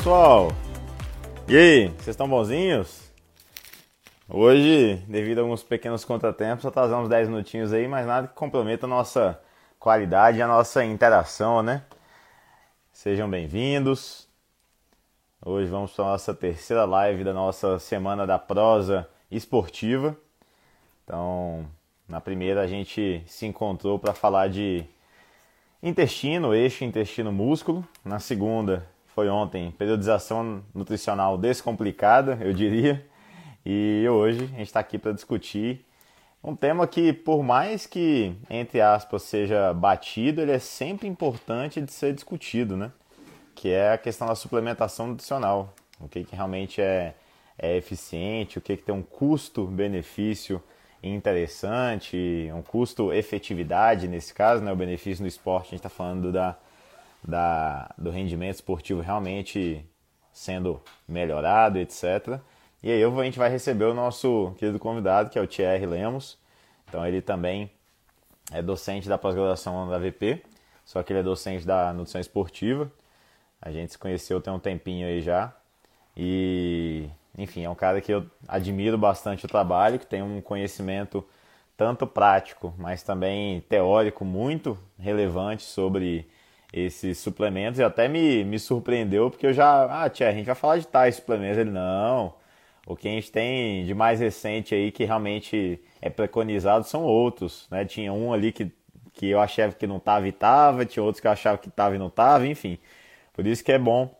Pessoal! E aí, vocês estão bonzinhos? Hoje, devido a alguns pequenos contratempos, atrasamos 10 minutinhos aí, mas nada que comprometa a nossa qualidade e a nossa interação, né? Sejam bem-vindos. Hoje vamos para a nossa terceira live da nossa Semana da Prosa Esportiva. Então, na primeira a gente se encontrou para falar de intestino, eixo intestino-músculo. Na segunda foi ontem periodização nutricional descomplicada, eu diria. E hoje a gente está aqui para discutir um tema que, por mais que, entre aspas, seja batido, ele é sempre importante de ser discutido, né? Que é a questão da suplementação nutricional. O que, que realmente é, é eficiente, o que, que tem um custo-benefício interessante, um custo-efetividade nesse caso, né? O benefício no esporte, a gente está falando da, da, do rendimento esportivo realmente sendo melhorado, etc. E aí a gente vai receber o nosso querido convidado, que é o Thierry Lemos. Então ele também é docente da pós-graduação da VP, só que ele é docente da nutrição esportiva. A gente se conheceu tem um tempinho aí já. E enfim, é um cara que eu admiro bastante o trabalho, que tem um conhecimento tanto prático, mas também teórico muito relevante sobre esses suplementos e até me, me surpreendeu porque eu já, ah, tia, a gente vai falar de tais suplementos. Ele, não, o que a gente tem de mais recente aí que realmente é preconizado são outros, né? Tinha um ali que, que eu achava que não estava e estava, tinha outros que eu achava que estava e não estava, enfim. Por isso que é bom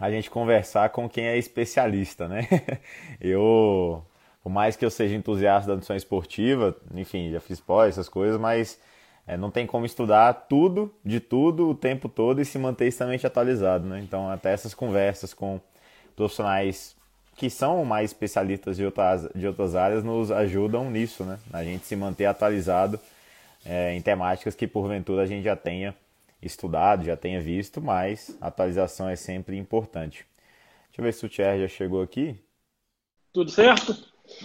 a gente conversar com quem é especialista, né? eu, por mais que eu seja entusiasta da nutrição esportiva, enfim, já fiz pós, essas coisas, mas é, não tem como estudar tudo, de tudo, o tempo todo e se manter extremamente atualizado, né? Então, até essas conversas com profissionais que são mais especialistas de outras, de outras áreas nos ajudam nisso, né? A gente se manter atualizado é, em temáticas que porventura a gente já tenha estudado, já tenha visto, mas atualização é sempre importante. Deixa eu ver se o Thierry já chegou aqui. Tudo certo?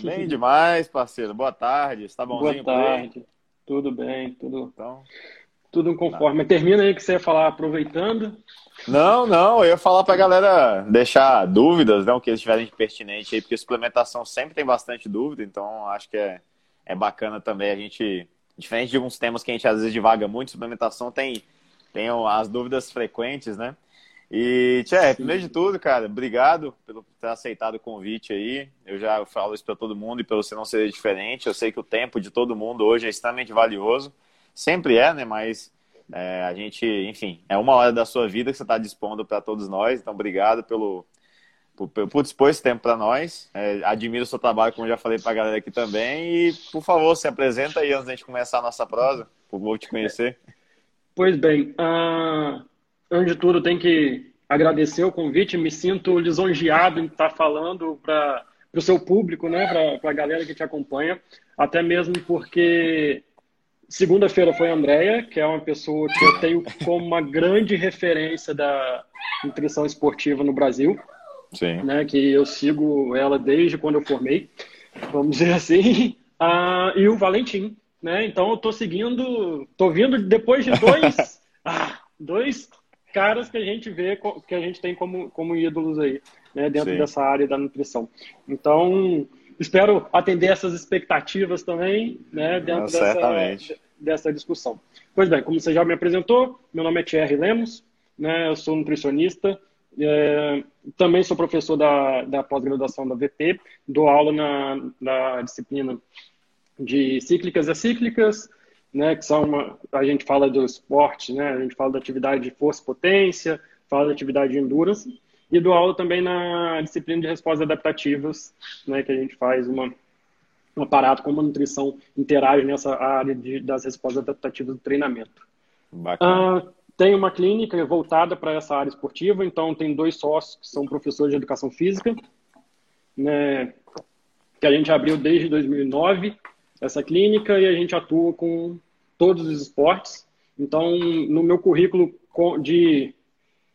Bem demais, parceiro. Boa tarde. Está bonzinho Boa tarde. Tudo bem, tudo. Então, tudo conforme. Tá. Termina aí que você ia falar aproveitando. Não, não, eu ia falar pra galera deixar dúvidas, não, que eles tiverem de pertinente aí, porque suplementação sempre tem bastante dúvida, então acho que é, é bacana também a gente, diferente de alguns temas que a gente às vezes divaga muito, suplementação tem tem as dúvidas frequentes, né? E, Tchê, primeiro de tudo, cara, obrigado pelo ter aceitado o convite aí. Eu já falo isso para todo mundo e pelo você não ser diferente. Eu sei que o tempo de todo mundo hoje é extremamente valioso. Sempre é, né? Mas é, a gente, enfim, é uma hora da sua vida que você está dispondo para todos nós. Então, obrigado pelo, por, por dispor esse tempo para nós. É, admiro o seu trabalho, como já falei para a galera aqui também. E, por favor, se apresenta aí antes da gente começar a nossa prosa. Por favor, te conhecer. Pois bem, uh, antes de tudo, tenho que agradecer o convite. Me sinto lisonjeado em estar falando para o seu público, né, para a galera que te acompanha, até mesmo porque segunda-feira foi a Andrea, que é uma pessoa que eu tenho como uma grande referência da nutrição esportiva no Brasil. Sim. Né, que eu sigo ela desde quando eu formei, vamos dizer assim. Uh, e o Valentim, né? Então eu tô seguindo, tô vindo depois de dois, ah, dois caras que a gente vê, que a gente tem como, como ídolos aí, né? Dentro Sim. dessa área da nutrição. Então, espero atender essas expectativas também, né? Dentro dessa, dessa discussão. Pois bem, como você já me apresentou, meu nome é Thierry Lemos, né? Eu sou nutricionista, é, também sou professor da, da pós-graduação da VP, dou aula na, na disciplina de cíclicas a cíclicas, né, que são uma, a gente fala do esporte, né, a gente fala da atividade de força e potência, fala da atividade de endurance, e do aula também na disciplina de respostas adaptativas, né, que a gente faz uma, um aparato como a nutrição interage nessa área de, das respostas adaptativas do treinamento. Uh, tem uma clínica voltada para essa área esportiva, então tem dois sócios que são professores de educação física, né, que a gente abriu desde 2009 essa clínica e a gente atua com todos os esportes. Então, no meu currículo de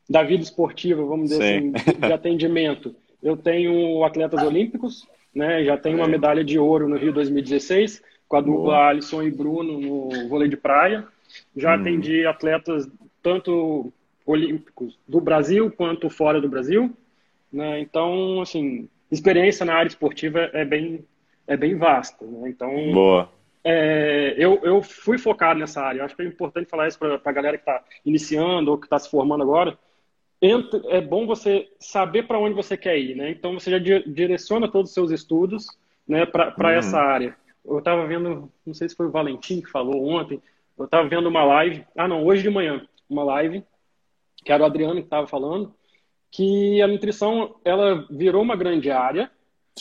da vida esportiva, vamos dizer Sim. assim, de atendimento, eu tenho atletas olímpicos, né? Já tenho uma medalha de ouro no Rio 2016 com a dupla Boa. Alisson e Bruno no vôlei de praia. Já hum. atendi atletas tanto olímpicos do Brasil quanto fora do Brasil. Né? Então, assim, experiência na área esportiva é bem, é bem vasta. Né? Então, Boa. É, eu, eu fui focado nessa área. Eu acho que é importante falar isso para a galera que está iniciando ou que está se formando agora. Entra, é bom você saber para onde você quer ir. Né? Então, você já direciona todos os seus estudos né, para hum. essa área. Eu estava vendo, não sei se foi o Valentim que falou ontem, eu estava vendo uma live, ah não, hoje de manhã, uma live, que era o Adriano que estava falando, que a nutrição ela virou uma grande área,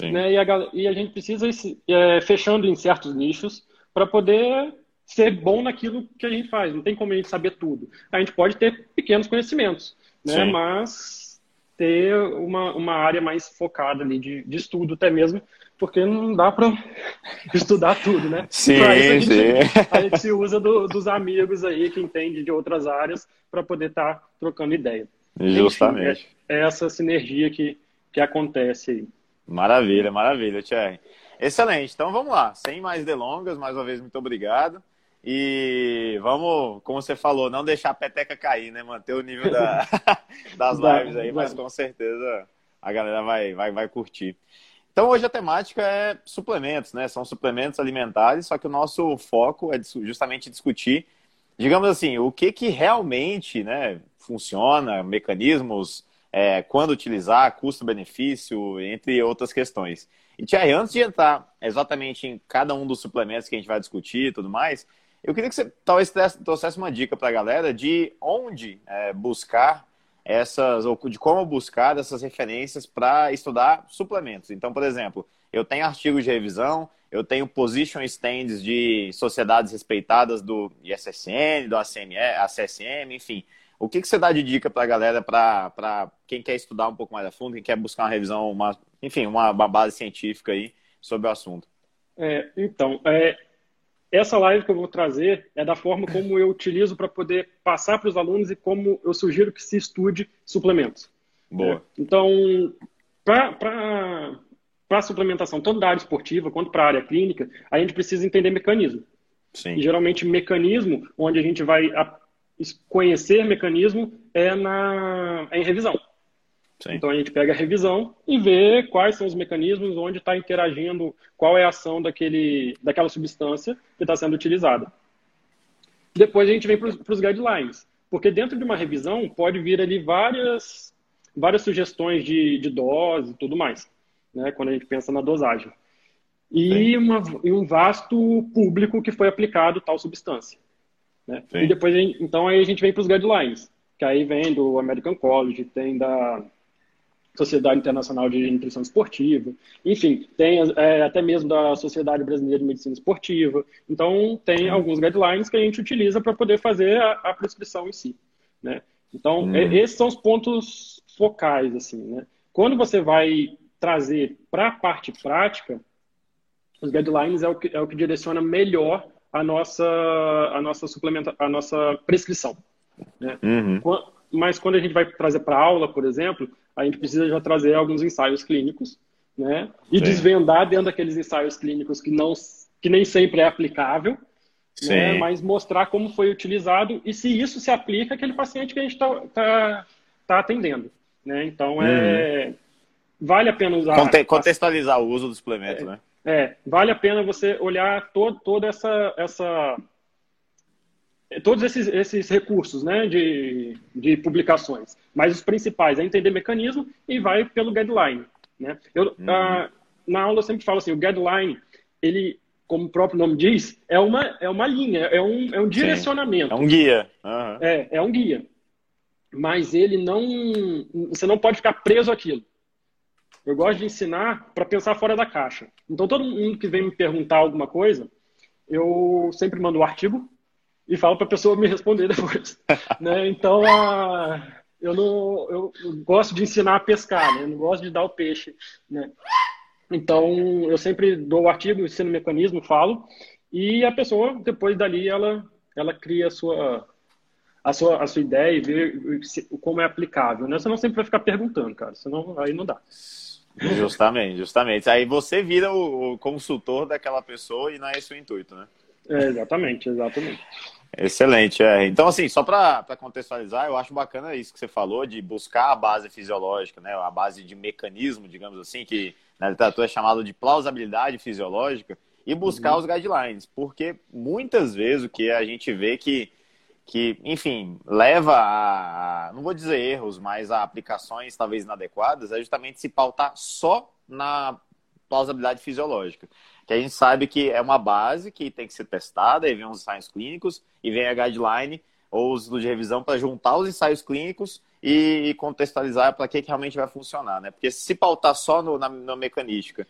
né, e, a, e a gente precisa ir é, fechando em certos nichos para poder ser bom naquilo que a gente faz. Não tem como a gente saber tudo. A gente pode ter pequenos conhecimentos, né, mas ter uma, uma área mais focada ali de, de estudo até mesmo porque não dá para estudar tudo, né? Sim, a gente, sim. A gente se usa do, dos amigos aí que entendem de outras áreas para poder estar tá trocando ideia. Justamente. Enfim, é, é, essa sinergia que, que acontece aí. Maravilha, maravilha, Thierry. Excelente. Então vamos lá. Sem mais delongas, mais uma vez, muito obrigado. E vamos, como você falou, não deixar a peteca cair, né? Manter o nível da, das lives aí, mas com certeza a galera vai, vai, vai curtir. Então hoje a temática é suplementos, né? São suplementos alimentares, só que o nosso foco é justamente discutir, digamos assim, o que que realmente, né, funciona, mecanismos, é, quando utilizar, custo-benefício, entre outras questões. E Thierry, antes de entrar exatamente em cada um dos suplementos que a gente vai discutir e tudo mais, eu queria que você talvez trouxesse uma dica para a galera de onde é, buscar essas, ou de como buscar essas referências para estudar suplementos. Então, por exemplo, eu tenho artigos de revisão, eu tenho position stands de sociedades respeitadas do ISSN, do ACNE, ACSM, enfim. O que, que você dá de dica para a galera, para quem quer estudar um pouco mais a fundo, quem quer buscar uma revisão, uma, enfim, uma, uma base científica aí sobre o assunto? É, então, é, essa live que eu vou trazer é da forma como eu utilizo para poder passar para os alunos e como eu sugiro que se estude suplementos. Boa. É, então, para a suplementação, tanto da área esportiva quanto para a área clínica, a gente precisa entender mecanismo. Sim. E, geralmente, mecanismo, onde a gente vai conhecer mecanismo, é, na, é em revisão. Sim. Então a gente pega a revisão e vê quais são os mecanismos onde está interagindo, qual é a ação daquele, daquela substância que está sendo utilizada. Depois a gente vem para os guidelines, porque dentro de uma revisão pode vir ali várias, várias sugestões de, de dose e tudo mais, né, quando a gente pensa na dosagem. E, uma, e um vasto público que foi aplicado tal substância. Né? E depois, então, aí a gente vem para os guidelines, que aí vem do American College, tem da Sociedade Internacional de Nutrição Esportiva, enfim, tem é, até mesmo da Sociedade Brasileira de Medicina Esportiva. Então, tem alguns guidelines que a gente utiliza para poder fazer a, a, prescrição em si. Né? Então, hum. é, esses são os pontos focais. assim, né? Quando você vai trazer para a parte prática, os guidelines é o que, é o que direciona melhor a nossa, a nossa suplementa, a nossa prescrição. Né? Uhum. Mas quando a gente vai trazer para aula, por exemplo, a gente precisa já trazer alguns ensaios clínicos, né? E Sim. desvendar dentro daqueles ensaios clínicos que não que nem sempre é aplicável, né? mas mostrar como foi utilizado e se isso se aplica àquele paciente que a gente está tá, tá atendendo, né? Então é uhum. vale a pena usar Conte contextualizar o uso do suplemento, é, né? É, vale a pena você olhar todo, toda essa essa todos esses, esses recursos né, de, de publicações. Mas os principais é entender mecanismo e vai pelo guideline. Né? Eu, uhum. a, na aula eu sempre falo assim, o guideline, ele, como o próprio nome diz, é uma, é uma linha, é um, é um direcionamento. Sim. É um guia. Uhum. É, é um guia. Mas ele não... Você não pode ficar preso àquilo. Eu gosto de ensinar para pensar fora da caixa. Então, todo mundo que vem me perguntar alguma coisa, eu sempre mando o um artigo e falo para a pessoa me responder depois. né? Então, a, eu não eu, gosto de ensinar a pescar, né? eu não gosto de dar o peixe. Né? Então, eu sempre dou o artigo, ensino o mecanismo, falo, e a pessoa, depois dali, ela, ela cria a sua, a sua, a sua ideia e vê como é aplicável. Né? Você não sempre vai ficar perguntando, cara, senão aí não dá. Justamente, justamente. Aí você vira o, o consultor daquela pessoa e não é esse o intuito, né? É, exatamente, exatamente. Excelente, é. Então, assim, só para contextualizar, eu acho bacana isso que você falou, de buscar a base fisiológica, né? A base de mecanismo, digamos assim, que na literatura é chamado de plausibilidade fisiológica, e buscar uhum. os guidelines, porque muitas vezes o que a gente vê que, que enfim, leva a, não vou dizer erros, mas a aplicações talvez inadequadas, é justamente se pautar só na plausibilidade fisiológica. Que a gente sabe que é uma base que tem que ser testada, aí vem os ensaios clínicos e vem a guideline ou os de revisão para juntar os ensaios clínicos e contextualizar para que, que realmente vai funcionar, né? Porque se pautar só no, na, na mecanística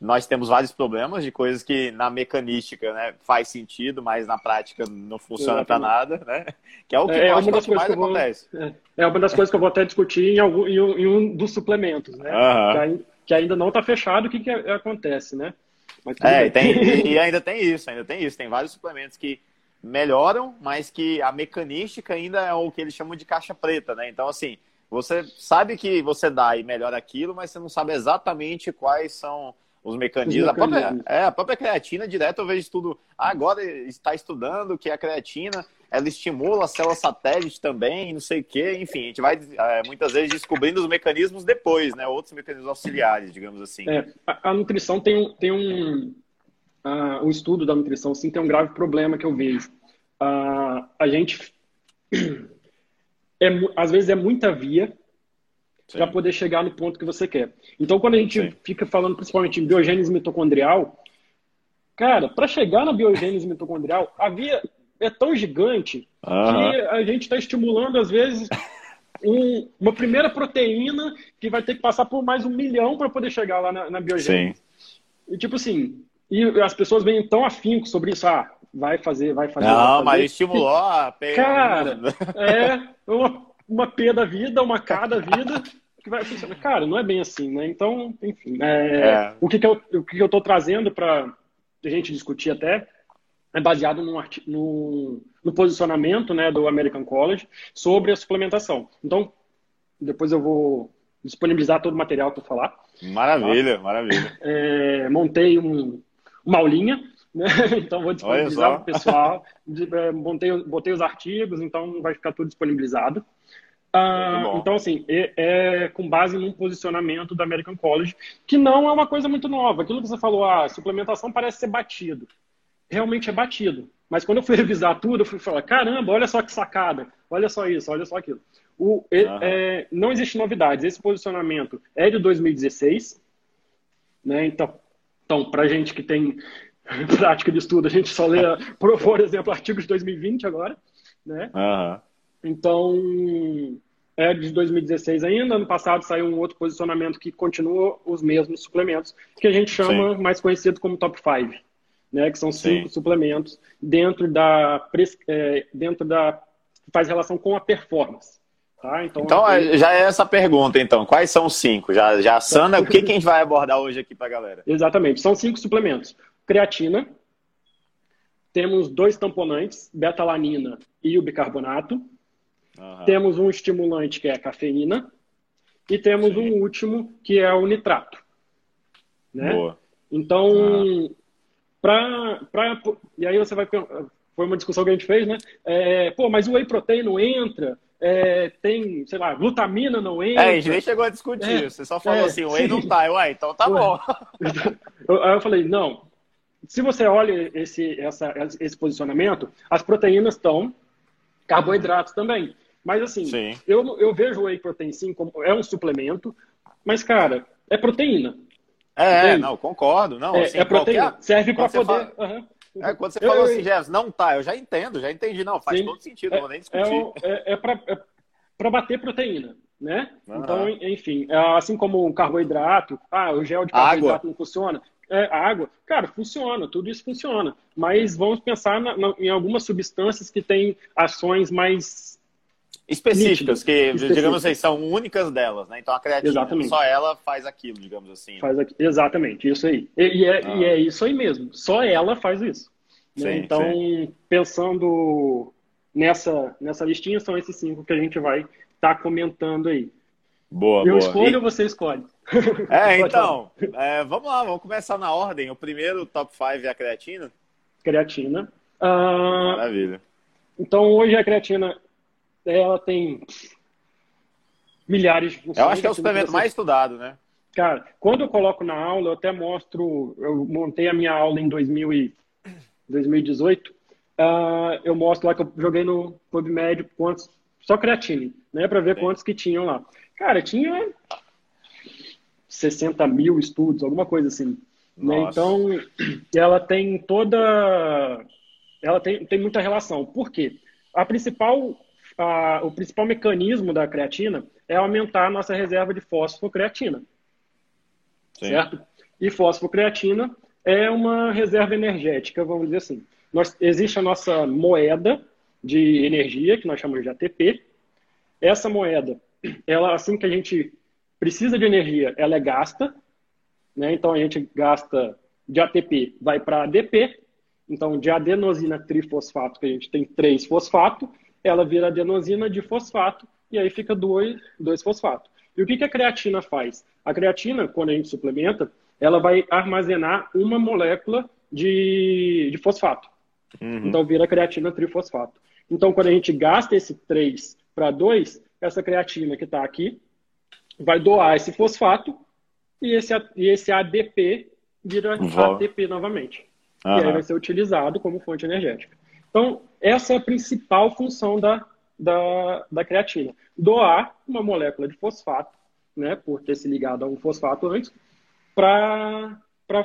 nós temos vários problemas de coisas que na mecanística né, faz sentido, mas na prática não funciona para nada, né? Que é o que, é, é uma das coisas que vou, acontece. É, é, uma das coisas que eu vou até discutir em, algum, em, um, dos suplementos, né? Uhum. Que, que, ainda não está fechado, o que, que acontece, né? é, tem, e ainda tem isso, ainda tem isso. Tem vários suplementos que melhoram, mas que a mecanística ainda é o que eles chamam de caixa preta, né? Então, assim, você sabe que você dá e melhora aquilo, mas você não sabe exatamente quais são os mecanismos. Os mecanismos. A, própria, é, a própria creatina, direto eu vejo estudo. Ah, agora está estudando que a creatina ela estimula a célula satélite também, não sei o quê. Enfim, a gente vai é, muitas vezes descobrindo os mecanismos depois, né? Outros mecanismos auxiliares, digamos assim. É, a, a nutrição tem um. Tem um uh, o estudo da nutrição, sim, tem um grave problema que eu vejo. Uh, a gente. É, às vezes é muita via para poder chegar no ponto que você quer. Então, quando a gente Sim. fica falando principalmente em biogênese mitocondrial, cara, para chegar na biogênese mitocondrial, a via é tão gigante que a gente está estimulando, às vezes, um, uma primeira proteína que vai ter que passar por mais um milhão para poder chegar lá na, na biogênese. Sim. E tipo assim, e as pessoas vêm tão afinco sobre isso, ah, vai fazer, vai fazer. Não, vai fazer. mas estimulou a Cara, é uma uma P da vida, uma K da vida, que vai funcionar. Cara, não é bem assim, né? Então, enfim. É, é. O, que, que, eu, o que eu tô trazendo para a gente discutir até é baseado no, no, no, posicionamento né, do American College sobre a suplementação. Então, depois eu vou disponibilizar todo o material para falar. Maravilha, tá? maravilha. É, montei um, uma aulinha, né? então vou disponibilizar para o pessoal. É, montei, botei os artigos, então vai ficar tudo disponibilizado. Ah, então, assim, é, é, com base num posicionamento da American College, que não é uma coisa muito nova. Aquilo que você falou, a ah, suplementação parece ser batido. Realmente é batido. Mas quando eu fui revisar tudo, eu fui falar, caramba, olha só que sacada, olha só isso, olha só aquilo. O, é, é, não existe novidades. Esse posicionamento é de 2016. Né? Então, então para gente que tem prática de estudo, a gente só lê, por exemplo, artigos de 2020 agora. Né? Uhum. Então, é de 2016 ainda. Ano passado saiu um outro posicionamento que continua os mesmos suplementos, que a gente chama Sim. mais conhecido como top 5, né? Que são cinco Sim. suplementos dentro da é, dentro da faz relação com a performance. Tá? Então, então é, já é essa pergunta, então. Quais são os cinco? Já, já Sana, o que, que a gente vai abordar hoje aqui para a galera? Exatamente. São cinco suplementos. Creatina, temos dois tamponantes, betalanina e o bicarbonato, Uhum. Temos um estimulante que é a cafeína e temos Sim. um último que é o nitrato. Né? Boa. Então, uhum. pra, pra, e aí você vai. Foi uma discussão que a gente fez, né? É, pô, mas o whey protein não entra, é, tem, sei lá, glutamina não entra. É, a gente nem chegou a discutir. É, Você só falou é, assim, o whey não tá. Ué, então tá bom. Aí eu falei, não. Se você olha esse, essa, esse posicionamento, as proteínas estão, carboidratos também. Mas assim, eu, eu vejo o whey protein sim como é um suplemento, mas cara, é proteína. É, entende? não, concordo. Não, é, assim, é proteína. Qualquer... Serve para poder. Fala... Uhum. É, quando você eu, falou eu, assim, Jefferson, não tá, eu já entendo, já entendi, não, faz sim, todo sentido, é, não vou nem discutir. É, é, é para é bater proteína, né? Uhum. Então, enfim, é assim como o carboidrato, ah, o gel de carboidrato água. não funciona, é, a água, cara, funciona, tudo isso funciona. Mas vamos pensar na, na, em algumas substâncias que têm ações mais específicas, que, específicas. digamos assim, são únicas delas, né? Então a creatina, exatamente. só ela faz aquilo, digamos assim. Faz aqui, exatamente, isso aí. E, e, é, ah. e, é, isso aí mesmo, só ela faz isso. Né? Sim, então, sim. pensando nessa, nessa listinha, são esses cinco que a gente vai estar tá comentando aí. Boa, Eu boa. escolho e... ou você escolhe? É, então, é, vamos lá, vamos começar na ordem. O primeiro top 5 é a creatina? Creatina. Uh... Maravilha. Então, hoje a creatina, ela tem milhares de funções. Eu acho que é o suplemento mais estudado, né? Cara, quando eu coloco na aula, eu até mostro, eu montei a minha aula em 2000 e 2018, uh, ah, eu mostro lá que eu joguei no PubMed quantos, só creatina, né, para ver Sim. quantos que tinham lá. Cara, tinha 60 mil estudos, alguma coisa assim. Né? Então, ela tem toda. Ela tem, tem muita relação. Por quê? A principal, a, o principal mecanismo da creatina é aumentar a nossa reserva de fosfocreatina. Sim. Certo? E fosfocreatina é uma reserva energética, vamos dizer assim. Nós, existe a nossa moeda de energia, que nós chamamos de ATP. Essa moeda, ela assim que a gente precisa de energia, ela é gasta. Né? Então a gente gasta de ATP, vai para ADP. Então de adenosina trifosfato, que a gente tem três fosfato, ela vira adenosina de fosfato e aí fica dois, dois fosfato. E o que, que a creatina faz? A creatina, quando a gente suplementa, ela vai armazenar uma molécula de, de fosfato. Uhum. Então vira creatina trifosfato. Então, quando a gente gasta esse 3 para 2, essa creatina que está aqui vai doar esse fosfato e esse, e esse ADP vira Vol. ATP novamente. Uhum. E aí vai ser utilizado como fonte energética. Então, essa é a principal função da, da, da creatina. Doar uma molécula de fosfato, né, por ter se ligado a um fosfato antes, para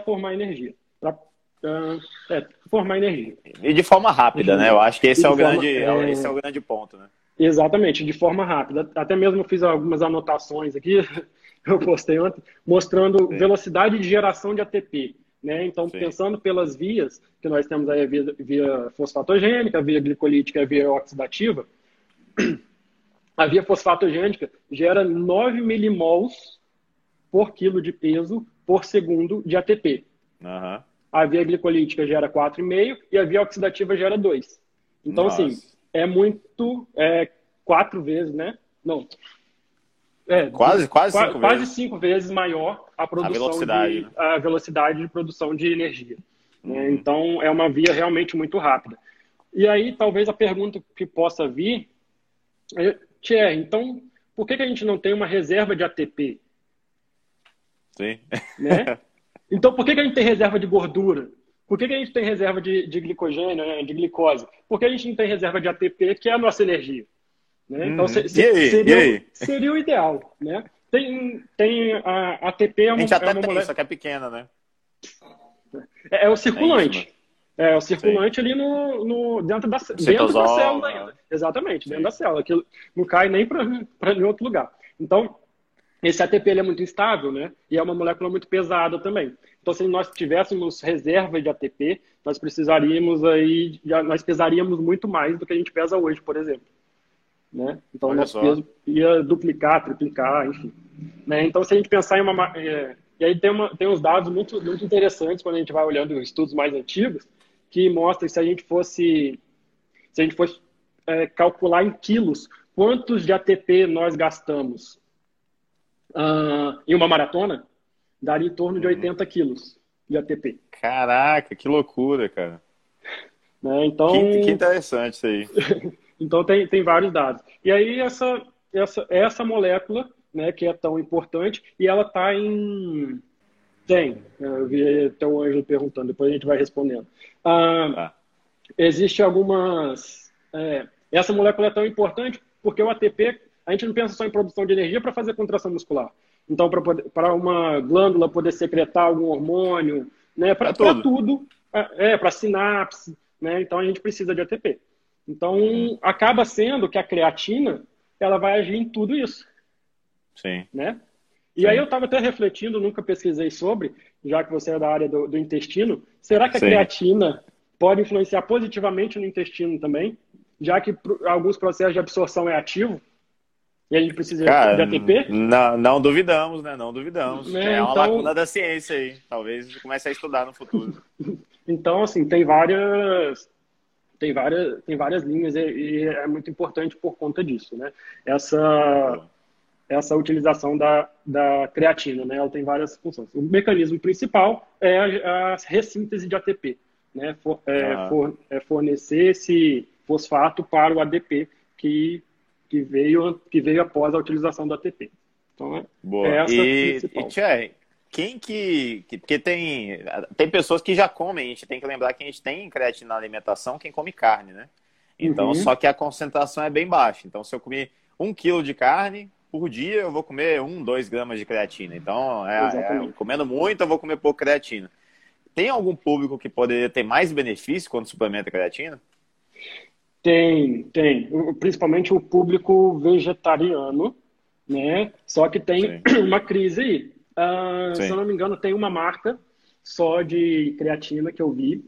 formar energia. Para uh, é, formar energia. E de forma rápida, né? Eu acho que esse, é o, forma, grande, é... esse é o grande ponto, né? Exatamente, de forma rápida. Até mesmo fiz algumas anotações aqui, eu postei ontem, mostrando velocidade de geração de ATP. Né? Então, Sim. pensando pelas vias, que nós temos aí a via, via fosfatogênica, a via glicolítica, a via oxidativa, a via fosfatogênica gera 9 milimols por quilo de peso por segundo de ATP. Uhum. A via glicolítica gera 4,5 e a via oxidativa gera 2. Então, assim, Nossa. assim, é muito, é quatro vezes, né? Não. É, quase, quase, cinco, quase vezes. cinco vezes maior a produção a velocidade, de, né? a velocidade de produção de energia. Uhum. Então, é uma via realmente muito rápida. E aí, talvez a pergunta que possa vir é, Thierry, então, por que, que a gente não tem uma reserva de ATP? Sim. Né? Então, por que, que a gente tem reserva de gordura? Por que, que a gente tem reserva de, de glicogênio, né, de glicose? Por que a gente não tem reserva de ATP, que é a nossa energia? Né? Então, hum, se, se, aí, seria, seria, o ideal. Né? Tem, tem a ATP é uma, a gente até é uma tem, molécula... só que é pequena, né? É, é o circulante. É, o circulante Sim. ali no, no, dentro, da, dentro da célula ainda. Né? Exatamente, dentro Sim. da célula. Aquilo não cai nem para nenhum outro lugar. Então, esse ATP é muito instável, né? E é uma molécula muito pesada também. Então, se nós tivéssemos reserva de ATP, nós precisaríamos aí, nós pesaríamos muito mais do que a gente pesa hoje, por exemplo. Né? Então, o nosso peso ia duplicar, triplicar, enfim. Né? Então, se a gente pensar em uma... É, e aí tem, uma, tem uns dados muito, muito interessantes quando a gente vai olhando estudos mais antigos, que mostram que se a gente fosse, se a gente fosse é, calcular em quilos quantos de ATP nós gastamos uh, em uma maratona, daria em torno de 80 uhum. quilos de ATP. Caraca, que loucura, cara. Né? Então, que, que interessante isso aí. então tem, tem vários dados. E aí essa, essa, essa molécula, né, que é tão importante, e ela está em... Tem, eu vi até o Anjo perguntando, depois a gente vai respondendo. Ah, ah. Existe algumas... É, essa molécula é tão importante porque o ATP a gente não pensa só em produção de energia para fazer contração muscular. Então, para uma glândula poder secretar algum hormônio, né, para tudo, tudo é, é para sinapse, né, então a gente precisa de ATP. Então, acaba sendo que a creatina, ela vai agir em tudo isso. Sim. Né? E Sim. aí eu estava até refletindo, nunca pesquisei sobre, já que você é da área do, do intestino, será que a Sim. creatina pode influenciar positivamente no intestino também? Já que alguns processos de absorção é ativo, e a gente precisa Cara, de ATP? Não, não duvidamos, né? Não duvidamos. É, é uma então... lacuna da ciência aí. Talvez comece a estudar no futuro. então, assim, tem várias. Tem várias, tem várias linhas e, e é muito importante por conta disso, né? Essa, essa utilização da, da creatina, né? Ela tem várias funções. O mecanismo principal é a, a ressíntese de ATP, né? For, é, ah. for, é fornecer esse, fosfato para o ADP que, que, veio, que veio após a utilização do ATP. Então, é, Boa. é essa e, principal. E, quem que, que. Porque tem, tem pessoas que já comem, a gente tem que lembrar que a gente tem creatina na alimentação quem come carne, né? Então, uhum. só que a concentração é bem baixa. Então, se eu comer um quilo de carne, por dia eu vou comer um, dois gramas de creatina. Então, é, é, comendo muito, eu vou comer pouco creatina. Tem algum público que poderia ter mais benefício quando suplementa creatina? Tem, tem. Principalmente o público vegetariano, né? Só que tem Sim. uma crise aí. Uh, se eu não me engano, tem uma marca só de creatina que eu vi,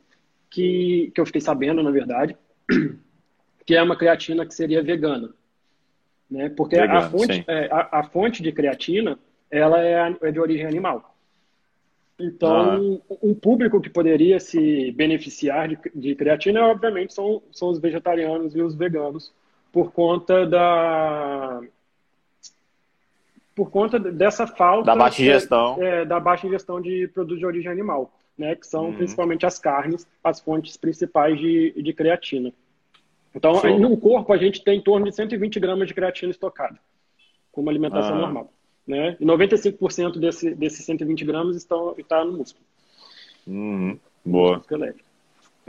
que, que eu fiquei sabendo, na verdade, que é uma creatina que seria vegana. Né? Porque Vegano, a, fonte, é, a, a, fonte de creatina ela é, é de origem animal. Então, ah. um público que poderia se beneficiar de, de creatina, obviamente, são, são os vegetarianos e os veganos, por conta da por conta dessa falta da baixa ingestão, é, é, da baixa ingestão de produtos de origem animal, né, que são uhum. principalmente as carnes, as fontes principais de, de creatina. Então, Show. no corpo, a gente tem em torno de 120 gramas de creatina estocada, com uma alimentação ah. normal. Né? E 95% desse, desses 120 gramas estão, está no músculo. Uhum. Boa.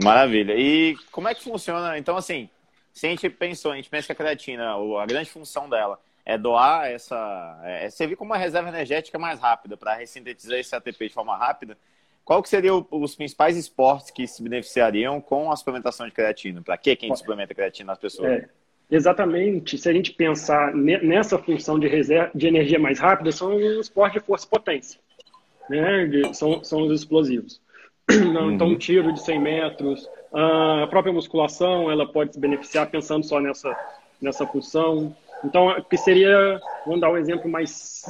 Maravilha. E como é que funciona? Então, assim, se a gente pensou, a gente pensa que a creatina, a grande função dela é doar essa. É servir como uma reserva energética mais rápida, para ressintetizar esse ATP de forma rápida. Qual que seriam os principais esportes que se beneficiariam com a suplementação de creatina? Para que quem suplementa creatina nas pessoas? É, exatamente. Se a gente pensar nessa função de, reserva, de energia mais rápida, são os esportes de força e potência. Né? De, são, são os explosivos. Então, uhum. um tiro de 100 metros, a própria musculação, ela pode se beneficiar pensando só nessa, nessa função. Então, que seria, vamos dar um exemplo mais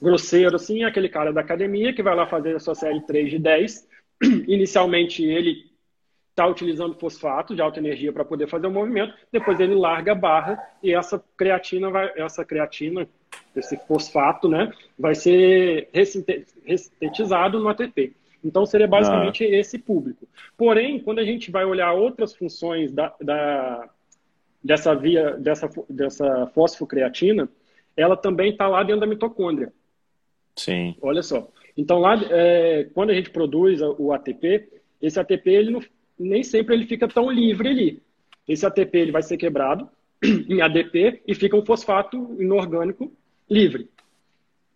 grosseiro, assim, é aquele cara da academia que vai lá fazer a sua série 3 de 10. Inicialmente, ele está utilizando fosfato de alta energia para poder fazer o movimento, depois ele larga a barra e essa creatina, vai, essa creatina, esse fosfato, né, vai ser ressintetizado no ATP. Então, seria basicamente ah. esse público. Porém, quando a gente vai olhar outras funções da, da dessa via, dessa, dessa fosfocreatina, ela também está lá dentro da mitocôndria. Sim. Olha só. Então, lá, é, quando a gente produz o ATP, esse ATP ele não, nem sempre ele fica tão livre ali. Esse ATP ele vai ser quebrado em ADP e fica um fosfato inorgânico livre.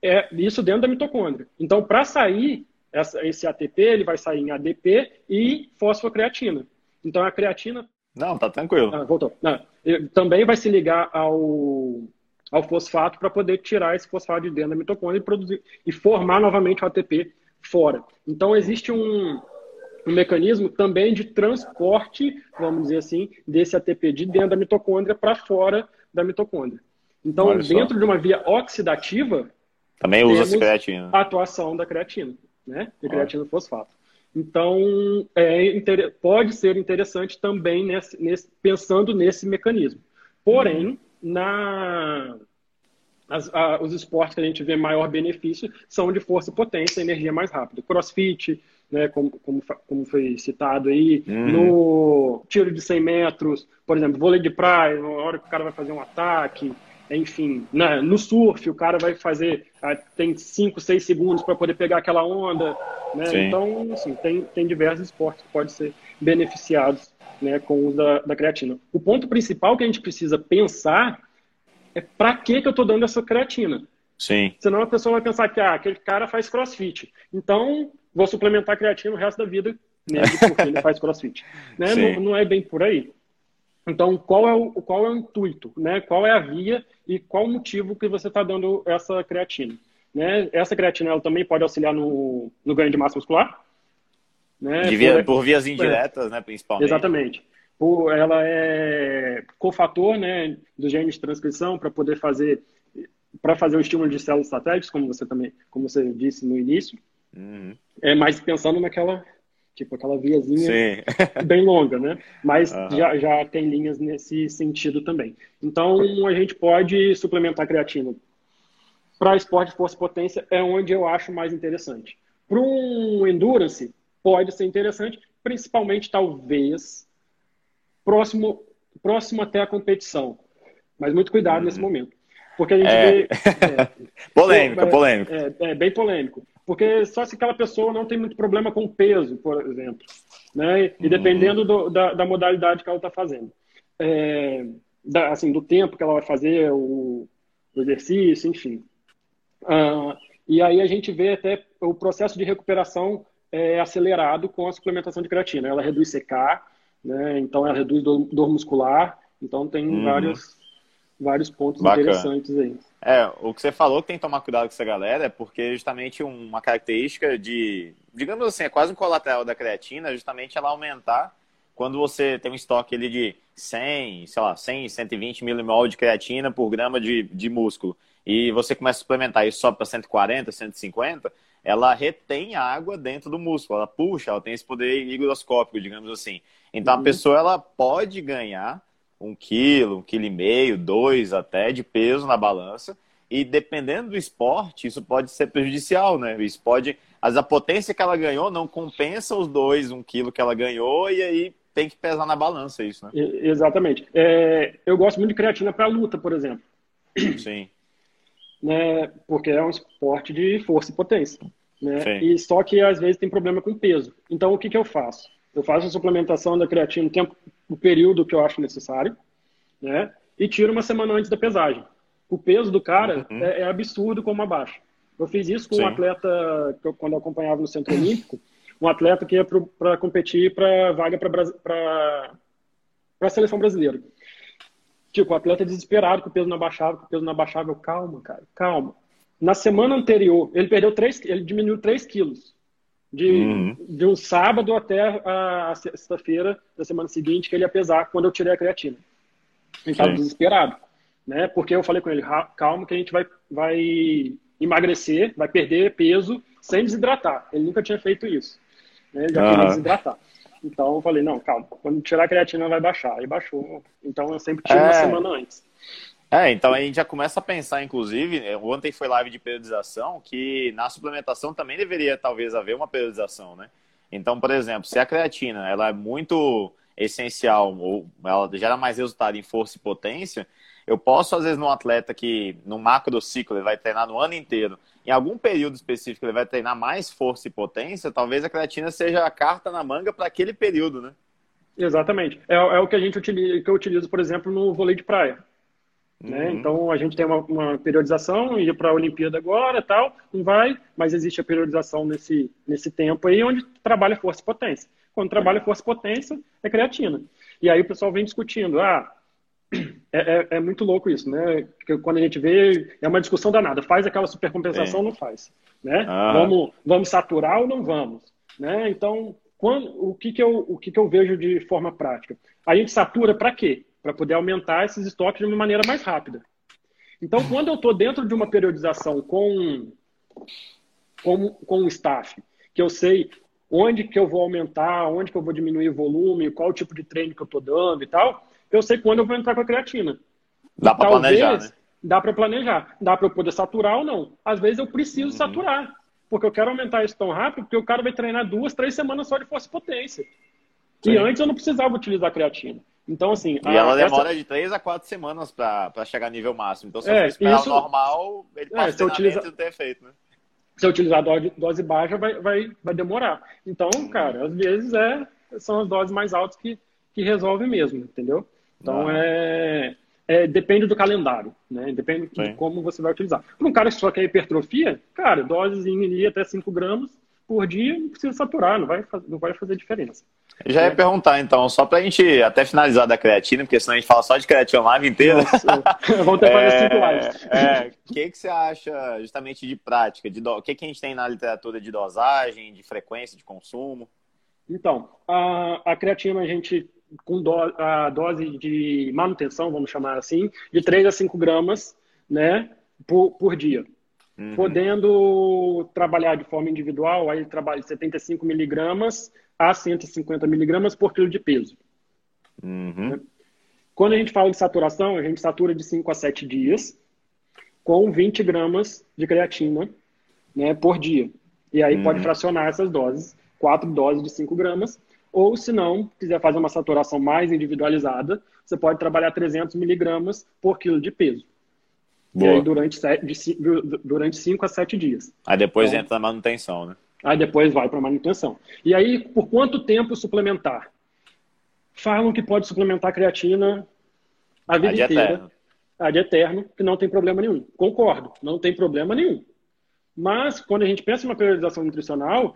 É isso dentro da mitocôndria. Então, para sair essa, esse ATP, ele vai sair em ADP e fosfocreatina. Então, a creatina. Não, tá tranquilo. Ah, voltou. Não, também vai se ligar ao ao fosfato para poder tirar esse fosfato de dentro da mitocôndria e produzir e formar novamente o ATP fora. Então existe um, um mecanismo também de transporte, vamos dizer assim, desse ATP de dentro da mitocôndria para fora da mitocôndria. Então, dentro de uma via oxidativa, também usa a creatina. A atuação da creatina, né? De creatina fosfato. Então, é, pode ser interessante também nesse, nesse, pensando nesse mecanismo. Porém, na as, a, os esportes que a gente vê maior benefício são de força e potência, energia mais rápida. Crossfit, né, como, como, como foi citado aí, uhum. no tiro de 100 metros, por exemplo, vôlei de praia, na hora que o cara vai fazer um ataque, enfim, né, no surf, o cara vai fazer, ah, tem 5, 6 segundos para poder pegar aquela onda, né? Então, assim, tem, tem diversos esportes que podem ser beneficiados né, com o uso da, da creatina. O ponto principal que a gente precisa pensar é para que, que eu estou dando essa creatina. Sim. Senão a pessoa vai pensar que ah, aquele cara faz crossfit. Então, vou suplementar creatina o resto da vida nele porque ele faz crossfit. Né? Não, não, é bem por aí. Então, qual é, o, qual é o intuito? Né? Qual é a via e qual o motivo que você está dando essa creatina? Né? Essa creatina ela também pode auxiliar no, no ganho de massa muscular, né? Via, por, por, vias indiretas, é, né, principalmente. Exatamente. Por, ela é cofator né, dos genes de transcrição para poder fazer para fazer o estímulo de células satélites, como você também, como você disse no início. Uhum. É mais pensando naquela tipo aquela viazinha bem longa, né? Mas uhum. já, já tem linhas nesse sentido também. Então a gente pode suplementar a creatina para esporte de força e potência é onde eu acho mais interessante. Para um endurance, pode ser interessante, principalmente talvez próximo próximo até a competição. Mas muito cuidado nesse uhum. momento. Porque a gente é... vê. É, polêmico, é, polêmico. É, é, bem polêmico. Porque só se aquela pessoa não tem muito problema com peso, por exemplo. Né? E uhum. dependendo do, da, da, modalidade que ela está fazendo. É, da, assim, do tempo que ela vai fazer, o, o exercício, enfim. Ah, e aí a gente vê até o processo de recuperação é acelerado com a suplementação de creatina. Ela reduz CK, né? então ela reduz dor muscular. Então tem uhum. vários, vários pontos Bacana. interessantes aí. É, o que você falou que tem que tomar cuidado com essa galera é porque justamente uma característica de, digamos assim, é quase um colateral da creatina, justamente ela aumentar quando você tem um estoque ali de 100, sei lá, 100, 120 milimol de creatina por grama de, de músculo e você começa a suplementar isso só para 140, 150, ela retém água dentro do músculo, ela puxa, ela tem esse poder higroscópico, digamos assim. Então uhum. a pessoa ela pode ganhar um quilo, um quilo e meio, dois até de peso na balança. E dependendo do esporte, isso pode ser prejudicial, né? Isso pode. Às a potência que ela ganhou não compensa os dois, um quilo que ela ganhou, e aí tem que pesar na balança isso, né? Exatamente. É, eu gosto muito de creatina para luta, por exemplo. Sim. Né, porque é um esporte de força e potência. Né? E só que às vezes tem problema com peso. Então o que, que eu faço? Eu faço a suplementação da creatina no tempo o período que eu acho necessário, né? E tiro uma semana antes da pesagem. O peso do cara uhum. é, é, absurdo como abaixo. Eu fiz isso com Sim. um atleta que eu, quando eu acompanhava no Centro Olímpico, um atleta que ia para competir para vaga para a seleção brasileira. Tipo, o atleta desesperado que o peso não abaixava, que o peso não abaixava. Eu, calma, cara, calma. Na semana anterior, ele perdeu 3, ele diminuiu 3 quilos. De, uhum. de um sábado até a, sexta-feira da semana seguinte, que ele ia pesar quando eu tirei a creatina. Ele estava desesperado, né? Porque eu falei com ele, calma que a gente vai, vai emagrecer, vai perder peso sem desidratar. Ele nunca tinha feito isso. Né? Ele já uhum. queria desidratar. Então eu falei, não, calma, quando tirar a creatina vai baixar. Aí baixou. Então eu sempre tiro é... uma semana antes. É, então a gente já começa a pensar, inclusive, é, ontem foi live de periodização, que na suplementação também deveria talvez haver uma periodização, né? Então, por exemplo, se a creatina ela é muito essencial ou ela gera mais resultado em força e potência, eu posso, às vezes, num atleta que no macro ciclo ele vai treinar no ano inteiro, em algum período específico ele vai treinar mais força e potência, talvez a creatina seja a carta na manga para aquele período, né? Exatamente. É, é, o que a gente utiliza, que eu utilizo, por exemplo, no vôlei de praia. Né? Uhum. Então a gente tem uma, uma periodização, ir para a Olimpíada agora tal, não vai, mas existe a periodização nesse, nesse tempo aí onde trabalha força e potência. Quando trabalha força e potência, é creatina. E aí o pessoal vem discutindo, ah, é, é, é muito louco isso, né? Porque quando a gente vê, é uma discussão danada, faz aquela supercompensação ou não faz, né? Ah. Vamos, vamos saturar ou não vamos, né? Então, quando, o, que, que, eu, o que, que eu vejo de forma prática? A gente satura para quê? Para poder aumentar esses estoques de uma maneira mais rápida. Então, quando eu estou dentro de uma periodização com, com, com o staff, que eu sei onde que eu vou aumentar, onde que eu vou diminuir o volume, qual tipo de treino que eu estou dando e tal, eu sei quando eu vou entrar com a creatina. Dá para planejar, né? Dá para planejar. Dá para eu poder saturar ou não. Às vezes eu preciso uhum. saturar, porque eu quero aumentar isso tão rápido, porque o cara vai treinar duas, três semanas só de força e potência. Sim. E antes eu não precisava utilizar a creatina. Então, assim. E a, ela demora essa... de 3 a 4 semanas para chegar a nível máximo. Então, se é, você esperar isso... o normal, ele passa é, se utiliza... e ter efeito, né? Se eu utilizar dose, dose baixa, vai, vai, vai demorar. Então, cara, às vezes é, são as doses mais altas que, que resolvem mesmo, entendeu? Então, ah. é, é, depende do calendário, né? Depende de como você vai utilizar. Para um cara que só quer hipertrofia, cara, doses em até 5 gramas por dia não precisa saturar, não vai, não vai fazer diferença. Já ia perguntar, então, só pra gente até finalizar da creatina, porque senão a gente fala só de creatina live inteira. Vamos ter é, cinco lives. É, o que, que você acha justamente de prática? De do... O que, que a gente tem na literatura de dosagem, de frequência de consumo? Então, a, a creatina a gente, com do, a dose de manutenção, vamos chamar assim, de 3 a 5 gramas né, por, por dia. Uhum. Podendo trabalhar de forma individual, aí ele trabalha 75 miligramas a 150 miligramas por quilo de peso. Uhum. Né? Quando a gente fala de saturação, a gente satura de 5 a 7 dias com 20 gramas de creatina né, por dia. E aí uhum. pode fracionar essas doses, quatro doses de 5 gramas, Ou, se não, quiser fazer uma saturação mais individualizada, você pode trabalhar 300 miligramas por quilo de peso. Boa. E aí durante, de, durante 5 a 7 dias. Aí depois então, entra na manutenção, né? Aí depois vai para manutenção. E aí, por quanto tempo suplementar? Falam que pode suplementar creatina a vida inteira. Eterno. A de eterno, que não tem problema nenhum. Concordo, não tem problema nenhum. Mas, quando a gente pensa em uma periodização nutricional,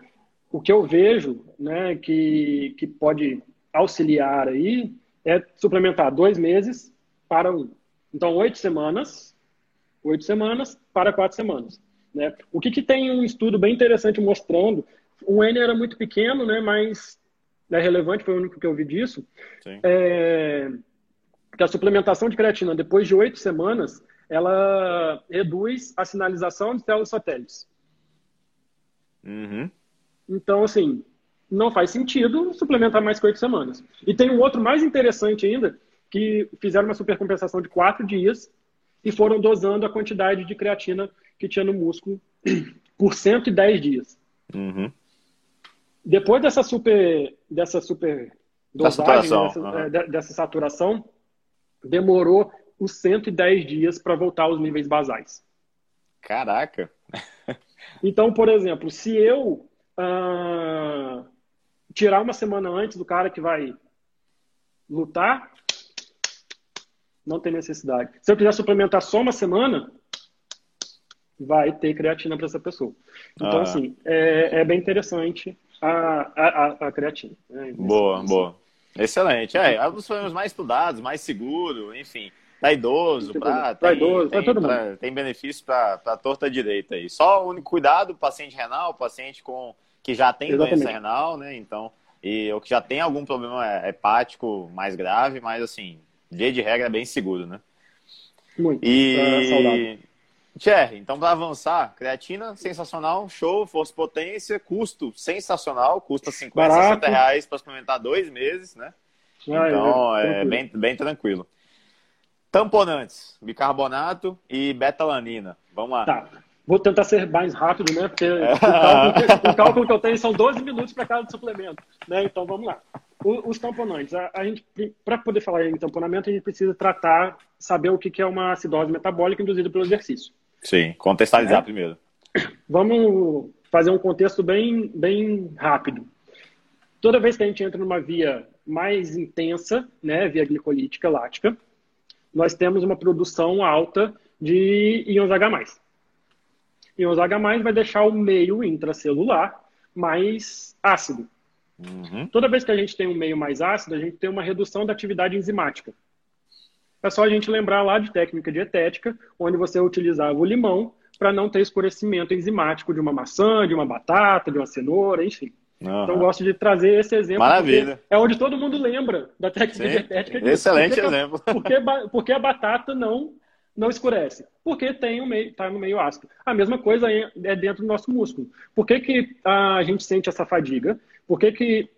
o que eu vejo né, que, que pode auxiliar aí é suplementar dois meses para um. Então, oito semanas, oito semanas para quatro semanas. Né? O que, que tem um estudo bem interessante mostrando, o N era muito pequeno, né, mas é relevante, foi o único que eu vi disso, é, que a suplementação de creatina depois de oito semanas, ela reduz a sinalização de células satélites. Uhum. Então, assim, não faz sentido suplementar mais que oito semanas. E tem um outro mais interessante ainda, que fizeram uma supercompensação de quatro dias e foram dosando a quantidade de creatina que tinha no músculo por 110 dias. Uhum. Depois dessa super, dessa super dosagem, dessa, uhum. é, dessa saturação, demorou os 110 dias para voltar aos níveis basais. Caraca! então, por exemplo, se eu uh, tirar uma semana antes do cara que vai lutar, não tem necessidade. Se eu quiser suplementar só uma semana, vai ter creatina para essa pessoa. Então, ah. assim, é, é, bem interessante a, a, a creatina. Né? Boa, boa. Excelente. É, é um dos problemas mais estudados, mais seguro, enfim. Para idoso, para tem, idoso, tem, todo pra, mundo. tem benefício para a torta direita aí. Só o único cuidado, paciente renal, paciente com que já tem Exatamente. doença renal, né? Então, e o que já tem algum problema é, hepático mais grave, mas assim, dia de regra é bem seguro, né? Muito. E é Thierry, então para avançar, creatina sensacional, show, força potência, custo sensacional, custa 50, Barato. 60 reais para experimentar dois meses, né? Ah, então é, é bem, bem tranquilo. Tamponantes, bicarbonato e betalanina. Vamos lá. Tá. Vou tentar ser mais rápido, né? Porque o cálculo, que, o cálculo que eu tenho são 12 minutos para cada suplemento. Né? Então vamos lá. O, os tamponantes. A, a gente, para poder falar em tamponamento, a gente precisa tratar, saber o que, que é uma acidose metabólica induzida pelo exercício. Sim, contextualizar é. primeiro. Vamos fazer um contexto bem, bem rápido. Toda vez que a gente entra numa via mais intensa, né, via glicolítica lática, nós temos uma produção alta de íons H+. Íons H+, vai deixar o meio intracelular mais ácido. Uhum. Toda vez que a gente tem um meio mais ácido, a gente tem uma redução da atividade enzimática. É só a gente lembrar lá de técnica dietética, onde você utilizava o limão para não ter escurecimento enzimático de uma maçã, de uma batata, de uma cenoura, enfim. Uhum. Então, gosto de trazer esse exemplo. Maravilha. É onde todo mundo lembra da técnica Sim. dietética. Excelente porque, exemplo. Porque, porque a batata não não escurece? Porque tem o meio, está no meio ácido. A mesma coisa é, é dentro do nosso músculo. Por que, que a gente sente essa fadiga? Por que, que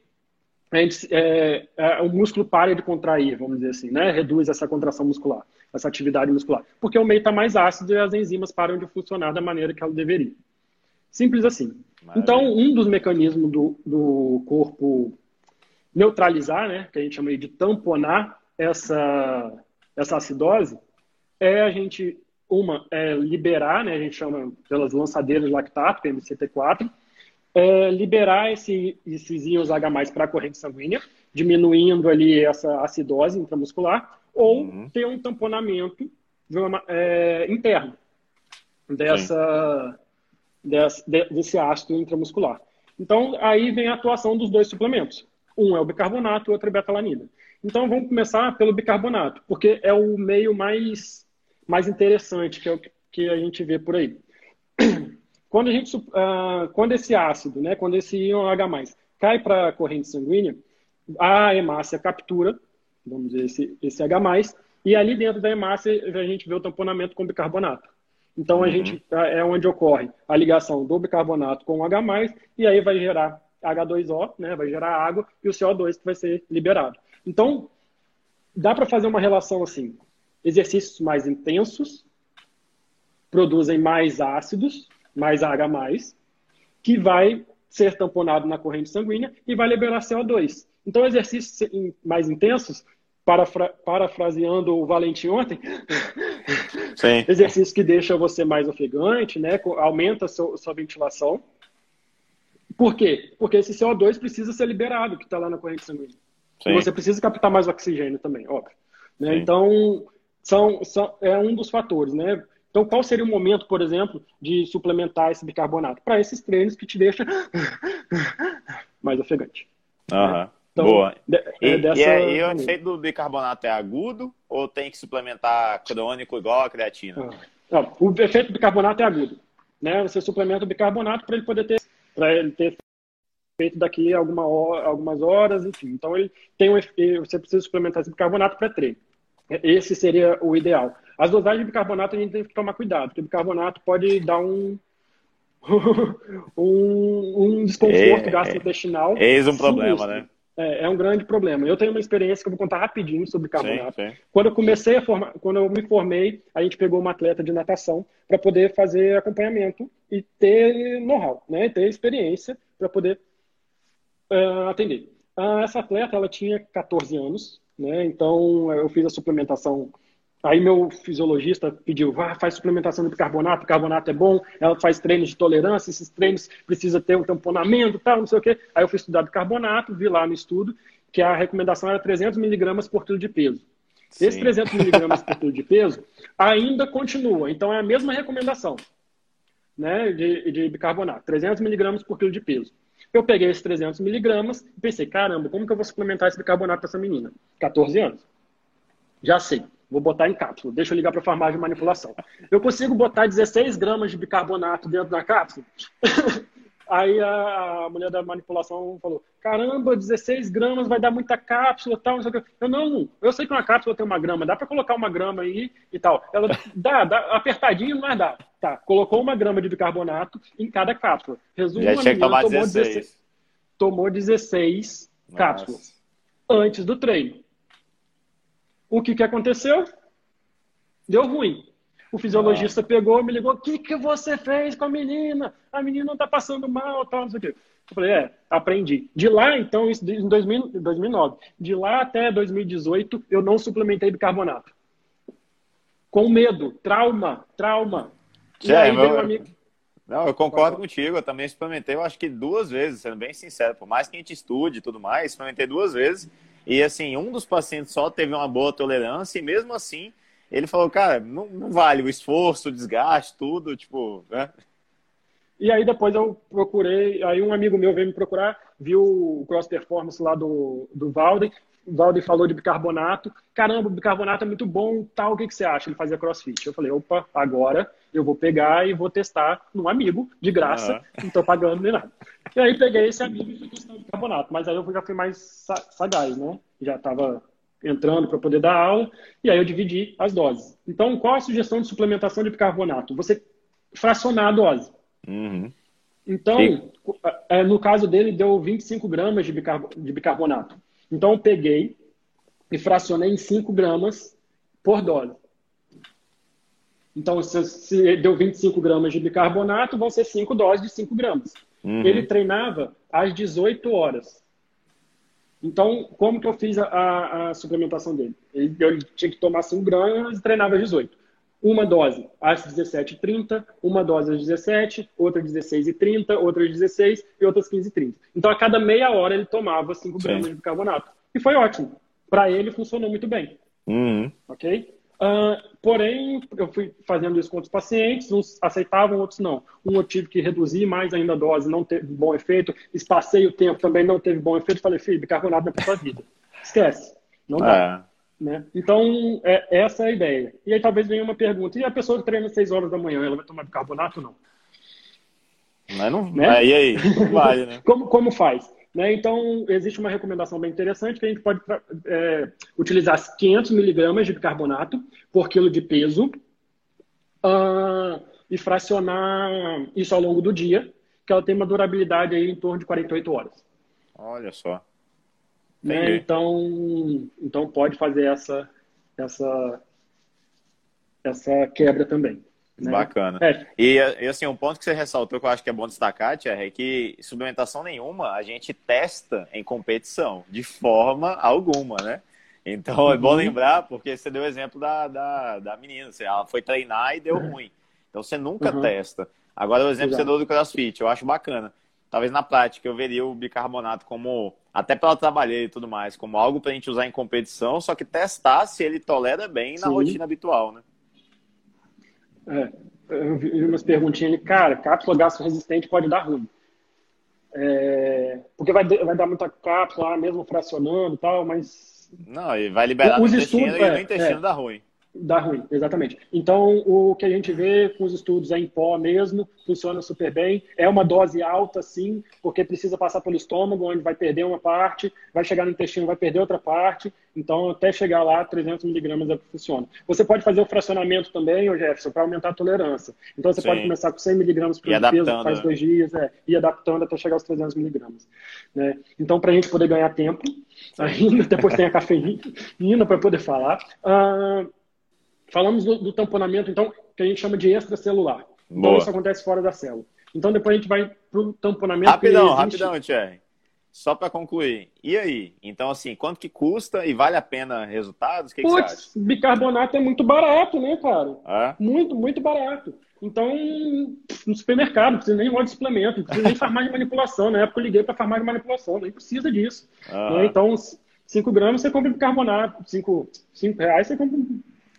gente, é, é, o músculo para de contrair, vamos dizer assim, né? Reduz essa contração muscular, essa atividade muscular. Porque o meio está mais ácido e as enzimas param de funcionar da maneira que ela deveria. Simples assim. Maravilha. Então, um dos mecanismos do, do corpo neutralizar, né, que a gente chama de tamponar essa, essa acidose, é a gente, uma, é liberar, né, a gente chama pelas lançadeiras de lactato, que é MCT4, é, liberar esse, esses íons H+, para a corrente sanguínea, diminuindo ali essa acidose intramuscular, ou uhum. ter um tamponamento de uma, é, interno dessa, desse, desse ácido intramuscular. Então, aí vem a atuação dos dois suplementos. Um é o bicarbonato, o outro é a betalanina. Então, vamos começar pelo bicarbonato, porque é o meio mais, mais interessante que é o que a gente vê por aí. Quando, a gente, uh, quando esse ácido, né, quando esse íon H+, cai para a corrente sanguínea, a hemácia captura, vamos dizer, esse, esse H+, e ali dentro da hemácia a gente vê o tamponamento com bicarbonato. Então, a uhum. gente é onde ocorre a ligação do bicarbonato com o H+, e aí vai gerar H2O, né, vai gerar água, e o CO2 que vai ser liberado. Então, dá para fazer uma relação assim, exercícios mais intensos produzem mais ácidos, mais H+, que vai ser tamponado na corrente sanguínea e vai liberar CO2. Então, exercícios mais intensos, parafra parafraseando o Valentim ontem, Sim. exercício que deixa você mais ofegante, né? aumenta a sua, sua ventilação. Por quê? Porque esse CO2 precisa ser liberado, que está lá na corrente sanguínea. Sim. E você precisa captar mais oxigênio também, óbvio. Né? Então, são, são, é um dos fatores, né? Então, qual seria o momento, por exemplo, de suplementar esse bicarbonato? Para esses treinos que te deixam mais ofegante. Né? Então, Boa. É e, dessa... e, e, o efeito do bicarbonato é agudo ou tem que suplementar crônico igual a creatina? Ah. o efeito do bicarbonato é agudo. Né? Você suplementa o bicarbonato para ele poder ter, para ele ter feito daqui alguma hora, algumas horas, enfim. Então ele tem um, você precisa suplementar esse bicarbonato para treino. Esse seria o ideal. As dosagens de bicarbonato a gente tem que tomar cuidado, porque o bicarbonato pode dar um um, um, desconforto é, gastrointestinal. Eis um problema, né? É, é, um grande problema. Eu tenho uma experiência que eu vou contar rapidinho sobre carbonato. Sim, sim. Quando eu comecei a formar, quando eu me formei, a gente pegou uma atleta de natação para poder fazer acompanhamento e ter know-how, né? Ter experiência para poder uh, atender. Uh, essa atleta, ela tinha 14 anos, né? Então eu fiz a suplementação Aí meu fisiologista pediu, ah, faz suplementação de bicarbonato, bicarbonato é bom, ela faz treinos de tolerância, esses treinos precisa ter um tamponamento, tal, não sei o quê. Aí eu fui estudar bicarbonato, vi lá no estudo que a recomendação era 300 miligramas por quilo de peso. Sim. Esse 300 miligramas por quilo de peso ainda continua, então é a mesma recomendação né, de, de bicarbonato, 300 miligramas por quilo de peso. Eu peguei esses 300 miligramas e pensei, caramba, como que eu vou suplementar esse bicarbonato para essa menina? 14 anos. Já sei. Vou botar em cápsula. Deixa eu ligar para a farmácia de manipulação. Eu consigo botar 16 gramas de bicarbonato dentro da cápsula? Aí a, mulher da manipulação falou: caramba, 16 gramas vai dar muita cápsula tal, não sei o que. Eu não, eu sei que uma cápsula tem uma grama, dá para colocar uma grama aí e tal. Ela dá, dá apertadinho, mas dá. Tá, colocou uma grama de bicarbonato em cada cápsula. Resumo, a menina tomou 16. 16, tomou 16 cápsulas antes do treino. O que, que aconteceu? Deu ruim. O fisiologista ah. pegou me ligou: o que, que você fez com a menina? A menina não está passando mal, tal, não sei o quê. Eu falei: é, aprendi. De lá, então, isso em 2000, 2009. De lá até 2018, eu não suplementei bicarbonato. Com medo, trauma, trauma. E é, aí meu... amigo. Não, eu concordo contigo. Eu também experimentei, eu acho que duas vezes, sendo bem sincero. Por mais que a gente estude e tudo mais, experimentei duas vezes. E assim, um dos pacientes só teve uma boa tolerância e mesmo assim ele falou, cara, não, não vale o esforço, o desgaste, tudo, tipo, né? E aí depois eu procurei, aí um amigo meu veio me procurar, viu o Cross Performance lá do, do Valden, o Valden falou de bicarbonato, caramba, o bicarbonato é muito bom, tal, o que, que você acha? Ele fazia crossfit. Eu falei, opa, agora eu vou pegar e vou testar num amigo, de graça, uhum. não tô pagando nem nada. E aí peguei esse amigo e fui testando bicarbonato, mas aí eu já fui mais sagaz, né? Já estava entrando para poder dar aula, e aí eu dividi as doses. Então, qual a sugestão de suplementação de bicarbonato? Você fracionar a dose. Uhum. Então, é, no caso dele, deu 25 gramas de, de bicarbonato. Então, eu peguei e fracionei em 5 gramas por dose. Então, se, se deu 25 gramas de bicarbonato, vão ser 5 doses de 5 gramas. Uhum. Ele treinava às 18 horas. Então, como que eu fiz a, a, a suplementação dele? Ele, eu tinha que tomar 5 gramas e treinava às 18. Uma dose às 17h30, uma dose às 17, outra às 16h30, outra às 16 e outras 15h30. Então, a cada meia hora ele tomava 5 gramas de bicarbonato. E foi ótimo. Para ele, funcionou muito bem. Uhum. Ok? Uh, porém, eu fui fazendo isso com outros pacientes, uns aceitavam, outros não. Um eu tive que reduzir mais ainda a dose, não teve bom efeito. Espacei o tempo, também não teve bom efeito. Falei, filho, bicarbonato não é sua vida. Esquece. Não dá. É. Né? Então, é, essa é a ideia. E aí talvez venha uma pergunta: e a pessoa que treina às 6 horas da manhã, ela vai tomar bicarbonato ou não? Mas não. Né? E aí? Não vale, né? como, como faz? Né? Então, existe uma recomendação bem interessante que a gente pode é, utilizar 500 miligramas de bicarbonato por quilo de peso uh, e fracionar isso ao longo do dia, que ela tem uma durabilidade aí em torno de 48 horas. Olha só. Né? Então, então pode fazer essa, essa, essa quebra também. Né? Bacana. É. E, e, assim, um ponto que você ressaltou que eu acho que é bom destacar, Tia, é que suplementação nenhuma a gente testa em competição, de forma alguma, né? Então é bom uhum. lembrar, porque você deu o exemplo da, da, da menina, ela foi treinar e deu uhum. ruim. Então você nunca uhum. testa. Agora o exemplo que você deu do CrossFit, eu acho bacana. Talvez na prática eu veria o bicarbonato como, até pela trabalhei e tudo mais, como algo para a gente usar em competição, só que testar se ele tolera bem na Sim. rotina habitual, né? É, eu vi umas perguntinhas ali, cara, cápsula gasto resistente pode dar ruim. É, porque vai, vai dar muita cápsula, mesmo fracionando e tal, mas. Não, e vai liberar os no intestino estudos, e no é, intestino é, dá ruim. Dá ruim, exatamente. Então, o que a gente vê com os estudos é em pó mesmo, funciona super bem. É uma dose alta, sim, porque precisa passar pelo estômago, onde vai perder uma parte, vai chegar no intestino, vai perder outra parte. Então, até chegar lá, 300 miligramas é que funciona. Você pode fazer o fracionamento também, Jefferson, para aumentar a tolerância. Então, você sim. pode começar com 100 miligramas por peso, faz dois dias, é, e adaptando até chegar aos 300 miligramas. Né? Então, para a gente poder ganhar tempo, ainda depois tem a cafeína para poder falar. Uh, Falamos do, do, tamponamento, então, que a gente chama de extracelular. Então, Boa. isso acontece fora da célula. Então, depois a gente vai para o tamponamento. Rapidão, rapidão, Thierry. Só para concluir. E aí? Então, assim, quanto que custa e vale a pena resultados? O que, Puts, que você acha? bicarbonato é muito barato, né, cara? É? Muito, muito barato. Então, no supermercado, não precisa nem de suplemento, não precisa nem farmácia de manipulação. Na época eu liguei para farmácia de manipulação, nem precisa disso. Né? Então, 5 gramas você compra bicarbonato, 5 reais você compra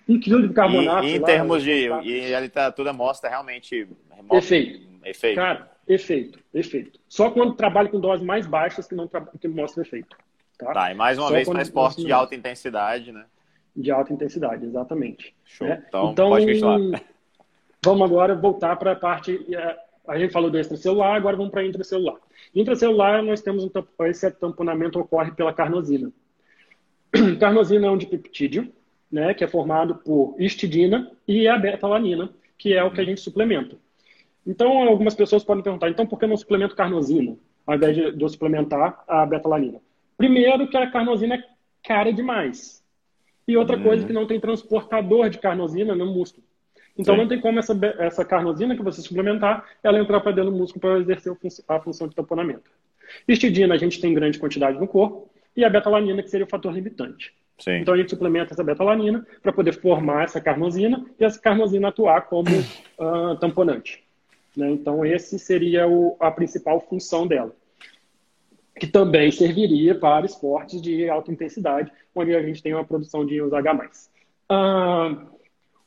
um quilo de bicarbonato. E, em lá, termos de. Tá. E a literatura mostra realmente. Efeito. efeito. Cara, efeito, efeito. Só quando trabalha com doses mais baixas que não que mostra efeito. Tá? tá, e mais uma Só vez para esporte de alta intensidade, né? De alta intensidade, exatamente. Show. Então, então, pode continuar. Vamos agora voltar para a parte. A gente falou do extracelular, agora vamos para intracelular. Intracelular, nós temos um esse tamponamento ocorre pela carnosina. Carnosina é um dipeptídeo, né, que é formado por histidina e a beta-alanina, que é o que a gente suplementa. Então, algumas pessoas podem perguntar, então por que não suplemento carnosina, ao invés de, de eu suplementar a beta-alanina? Primeiro, que a carnosina é cara demais. E outra uhum. coisa, que não tem transportador de carnosina no músculo. Então, Sim. não tem como essa, essa carnosina que você suplementar, ela entrar para dentro do músculo para exercer a função de tamponamento. Histidina a gente tem grande quantidade no corpo, e a beta-alanina, que seria o fator limitante. Sim. Então a gente suplementa essa betalanina para poder formar essa carnosina e essa carnosina atuar como uh, tamponante. Né? Então esse seria o, a principal função dela, que também serviria para esportes de alta intensidade, onde a gente tem uma produção de íons H+. Uh,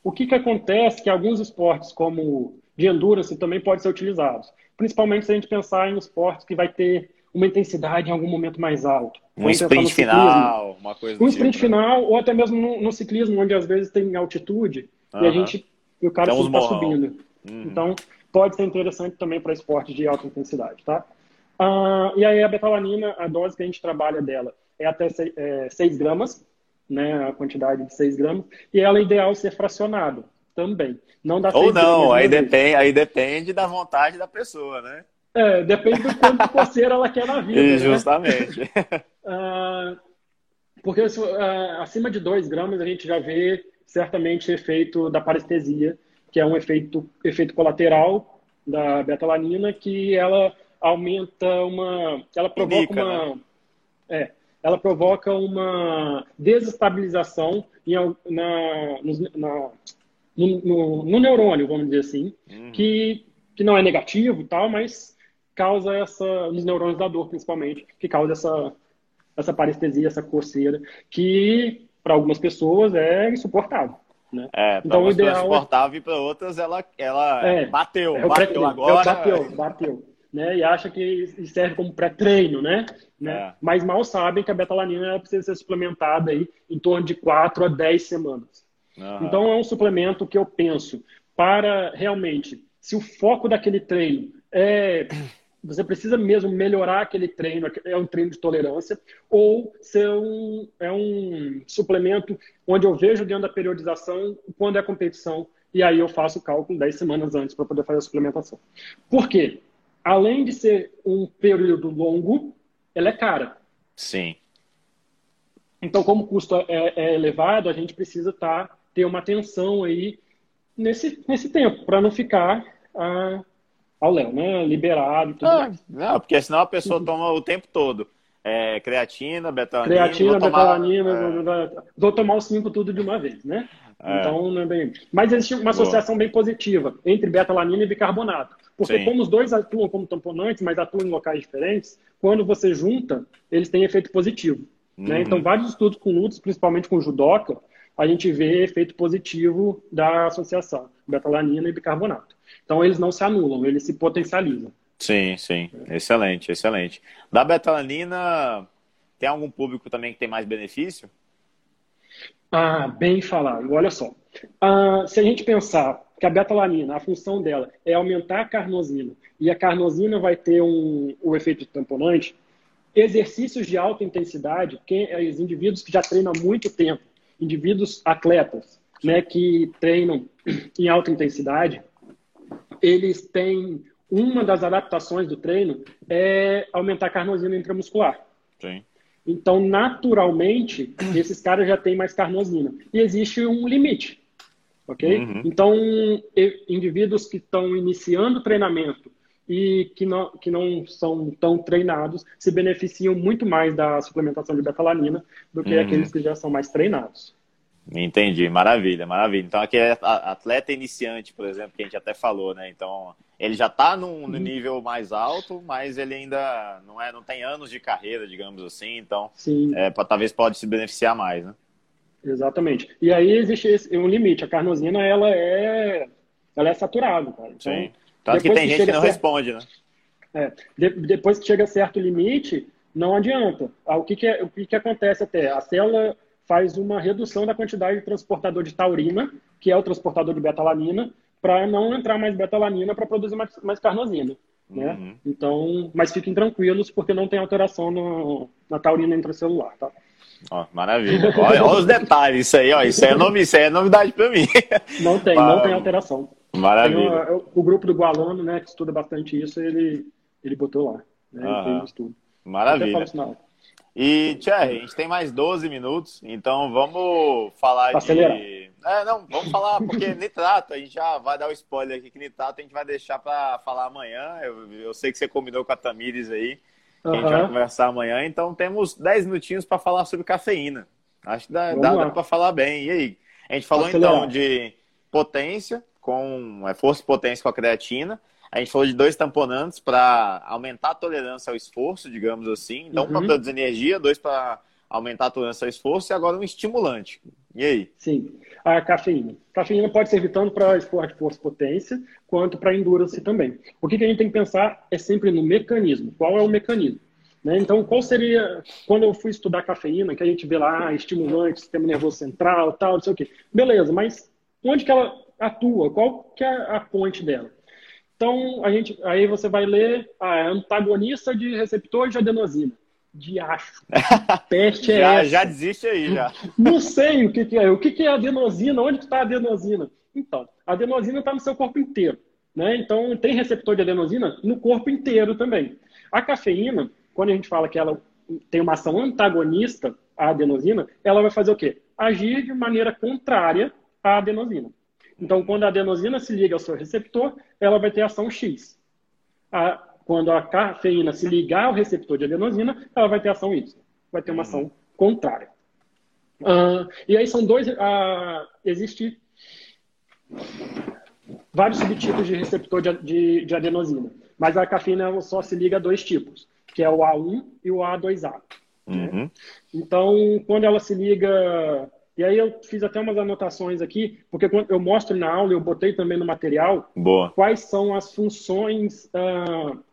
o que, que acontece que alguns esportes como de endurance também podem ser utilizados, principalmente se a gente pensar em esportes que vai ter uma intensidade em algum momento mais alto. Um sprint final, uma coisa Um sprint tipo, né? final, ou até mesmo no, no, ciclismo, onde às vezes tem altitude e a gente e o cara está subindo. Uhum. Então, pode ser interessante também para esporte de alta intensidade, tá? Uh, e aí a betalanina, a dose que a gente trabalha dela é até 6 é, gramas, né, a quantidade de 6 gramas, e ela é ideal ser fracionada também. Não dá Ou não, aí depende, aí depende da vontade da pessoa, né? É, depende do quanto coceira ela quer na vida. Né? justamente. Né? Uh, porque uh, acima de 2 gramas a gente já vê certamente efeito da parestesia, que é um efeito, efeito colateral da betalanina, que ela aumenta uma. Ela provoca Indica, uma. Né? É, ela provoca uma desestabilização em, na, na, no, no, no, neurônio, vamos dizer assim, uhum. que, que não é negativo tal, mas causa essa, nos neurônios da dor, principalmente, que causa essa, essa parestesia, essa coceira, que para algumas pessoas é insuportável. Né? É, então, o ideal é insuportável e para outras ela, ela é, bateu, é bateu agora. bateu, bateu. Né? E acha que serve como pré-treino, né? né? É. Mas mal sabem que a betalanina precisa ser suplementada aí em torno de 4 a 10 semanas. Uhum. Então é um suplemento que eu penso para realmente, se o foco daquele treino é você precisa mesmo melhorar aquele treino, é um treino de tolerância, ou ser um, é um suplemento onde eu vejo dentro da periodização quando é competição, e aí eu faço o cálculo 10 semanas antes para poder fazer a suplementação. Por quê? Além de ser um período longo, ela é cara. Sim. Então, como o custo é, é elevado, a gente precisa tá, ter uma atenção aí nesse, nesse tempo, para não ficar ah, ao léu, né? Liberado e tudo Ah, não, porque senão a pessoa toma o tempo todo. É, creatina, betalanina. Creatina, vou tomar- betalanina, é, vou tomar os cinco tudo de uma vez, né? É. Então, não é bem... Mas existe uma associação bem positiva entre betalanina e bicarbonato. Porque Sim. como os dois atuam como tamponantes, mas atuam em locais diferentes, quando você junta, eles têm efeito positivo. Né? Uhum. Então, vários estudos com lutas, principalmente com judoca, a gente vê efeito positivo da associação betalanina e bicarbonato. Então, eles não se anulam, eles se potencializam. Sim, sim. Excelente, excelente. Da betalanina, tem algum público também que tem mais benefício? Ah, bem falado. Olha só. Ah, se a gente pensar que a betalanina, a função dela é aumentar a carnosina, e a carnosina vai ter um, o efeito tamponante, exercícios de alta intensidade, quem, é, os indivíduos que já treinam há muito tempo, indivíduos atletas, né, que treinam em alta intensidade, eles têm uma das adaptações do treino é aumentar a carnosina intramuscular. Sim. Então, naturalmente, esses caras já têm mais carnosina. E existe um limite, ok? Uhum. Então, indivíduos que estão iniciando o treinamento e que não, que não são tão treinados se beneficiam muito mais da suplementação de betalanina do que Uhum. aqueles que já são mais treinados. Entendi, maravilha, maravilha. Então aqui é atleta iniciante, por exemplo, que a gente até falou, né? Então ele já está num, Uhum. no nível mais alto, mas ele ainda não é, não tem anos de carreira, digamos assim. Então é, talvez pode se beneficiar mais, né? exatamente. E aí existe esse- um limite. A carnosina, ela é, ela é saturada, cara. Então, Sim. Tanto que tem que gente que não certo- responde, né? É, de- depois que chega a certo limite, não adianta. Ah, O que, que, é- o que, que acontece até? A célula faz uma redução da quantidade de transportador de taurina, que é o transportador de betalanina, para não entrar mais betalanina para produzir mais, mais carnosina. Né? Uhum. Então, mas fiquem tranquilos, porque não tem alteração no- na taurina intracelular. Tá? Ó, maravilha. Olha, olha os detalhes, isso aí, ó. Isso aí é, isso é novidade para mim. Não tem, não tem alteração. Tem Maravilha. o, o grupo do Gualano, né, que estuda bastante isso, ele, ele botou lá. Né, ele fez o estudo. Maravilha. E, Thierry, a gente tem mais 12 minutos, então vamos falar Acelerar. de. É, não, vamos falar, porque nitrato, a gente já vai dar o spoiler aqui que nitrato a gente vai deixar para falar amanhã. Eu, eu sei que você combinou com a Tamires aí, que a gente vai conversar amanhã, então temos 10 minutinhos para falar sobre cafeína. Acho que dá, dá, dá para falar bem. E aí? A gente falou então de potência, com é, força e potência com a creatina. A gente falou de dois tamponantes para aumentar a tolerância ao esforço, digamos assim. Então, Uhum. para produzir energia, dois para aumentar a tolerância ao esforço e agora um estimulante. E aí? Sim, a cafeína. Cafeína pode servir tanto para esporte força e potência, quanto para endurance também. O que, que a gente tem que pensar é sempre no mecanismo. Qual é o mecanismo? Né? Então, qual seria, quando eu fui estudar cafeína, que a gente vê lá, ah, estimulante, sistema nervoso central, tal, não sei o quê. Beleza, mas onde que ela atua? Qual que é a ponte dela? Então, a gente, aí você vai ler, ah, é antagonista de receptor de adenosina. Diacho. Peste é já, essa? já desiste aí, já. Não sei o que, que é. O que, que é adenosina? Onde está a adenosina? Então, a adenosina está no seu corpo inteiro. Né? Então, tem receptor de adenosina no corpo inteiro também. A cafeína, quando a gente fala que ela tem uma ação antagonista à adenosina, ela vai fazer o quê? Agir de maneira contrária à adenosina. Então, quando a adenosina se liga ao seu receptor, ela vai ter ação X. A- quando a cafeína se ligar ao receptor de adenosina, ela vai ter ação Y. Vai ter uma ação contrária. Ah, e aí são dois. ah, existe vários subtipos de receptor de, de, de adenosina, mas a cafeína só se liga a dois tipos, que é o A1 e o A2A. Uhum. Então, quando ela se liga. E aí eu fiz até umas anotações aqui, porque quando eu mostro na aula, eu botei também no material, Boa. quais são as funções.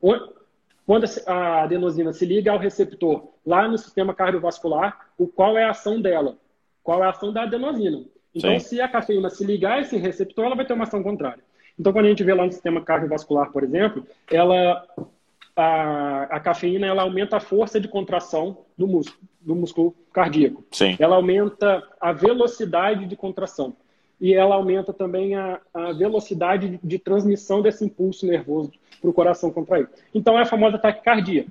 o- quando a- a adenosina se liga ao receptor lá no sistema cardiovascular, o qual é a ação dela? Qual é a ação da adenosina? Então, Sim. se a cafeína se ligar a esse receptor, ela vai ter uma ação contrária. Então, quando a gente vê lá no sistema cardiovascular, por exemplo, ela a, a cafeína ela aumenta a força de contração do músculo, do músculo cardíaco. Sim. Ela aumenta a velocidade de contração. E ela aumenta também a, a velocidade de transmissão desse impulso nervoso para o coração contrair. Então é a famosa taquicardia,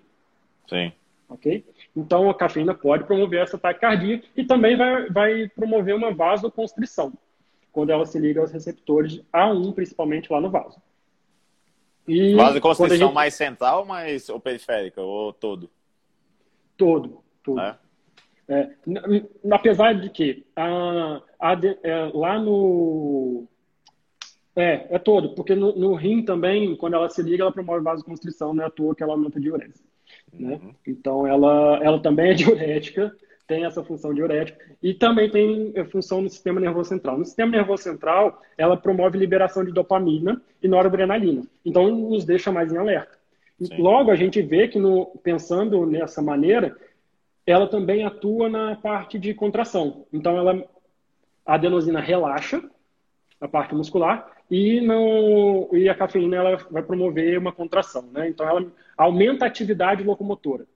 Sim. ok? Então a cafeína pode promover essa taquicardia e também vai, vai promover uma vasoconstrição. quando ela se liga aos receptores A1, principalmente lá no vaso. E Vasoconstrição gente... mais central mais, ou periférica, ou todo? Todo, todo. É? É, apesar de que a, a, é, lá no. É, é todo, porque no, no, rim também, quando ela se liga, ela promove vasoconstrição, não é à toa que ela aumenta a diurese. Né? Uhum. Então, ela, ela também é diurética, tem essa função diurética, e também tem função no sistema nervoso central. No sistema nervoso central, ela promove liberação de dopamina e noradrenalina. Então, nos deixa mais em alerta. Sim. Logo, a gente vê que, no, pensando nessa maneira, ela também atua na parte de contração. Então, ela, a adenosina relaxa a parte muscular e, no, e a cafeína ela vai promover uma contração. Né? Então, ela aumenta a atividade locomotora.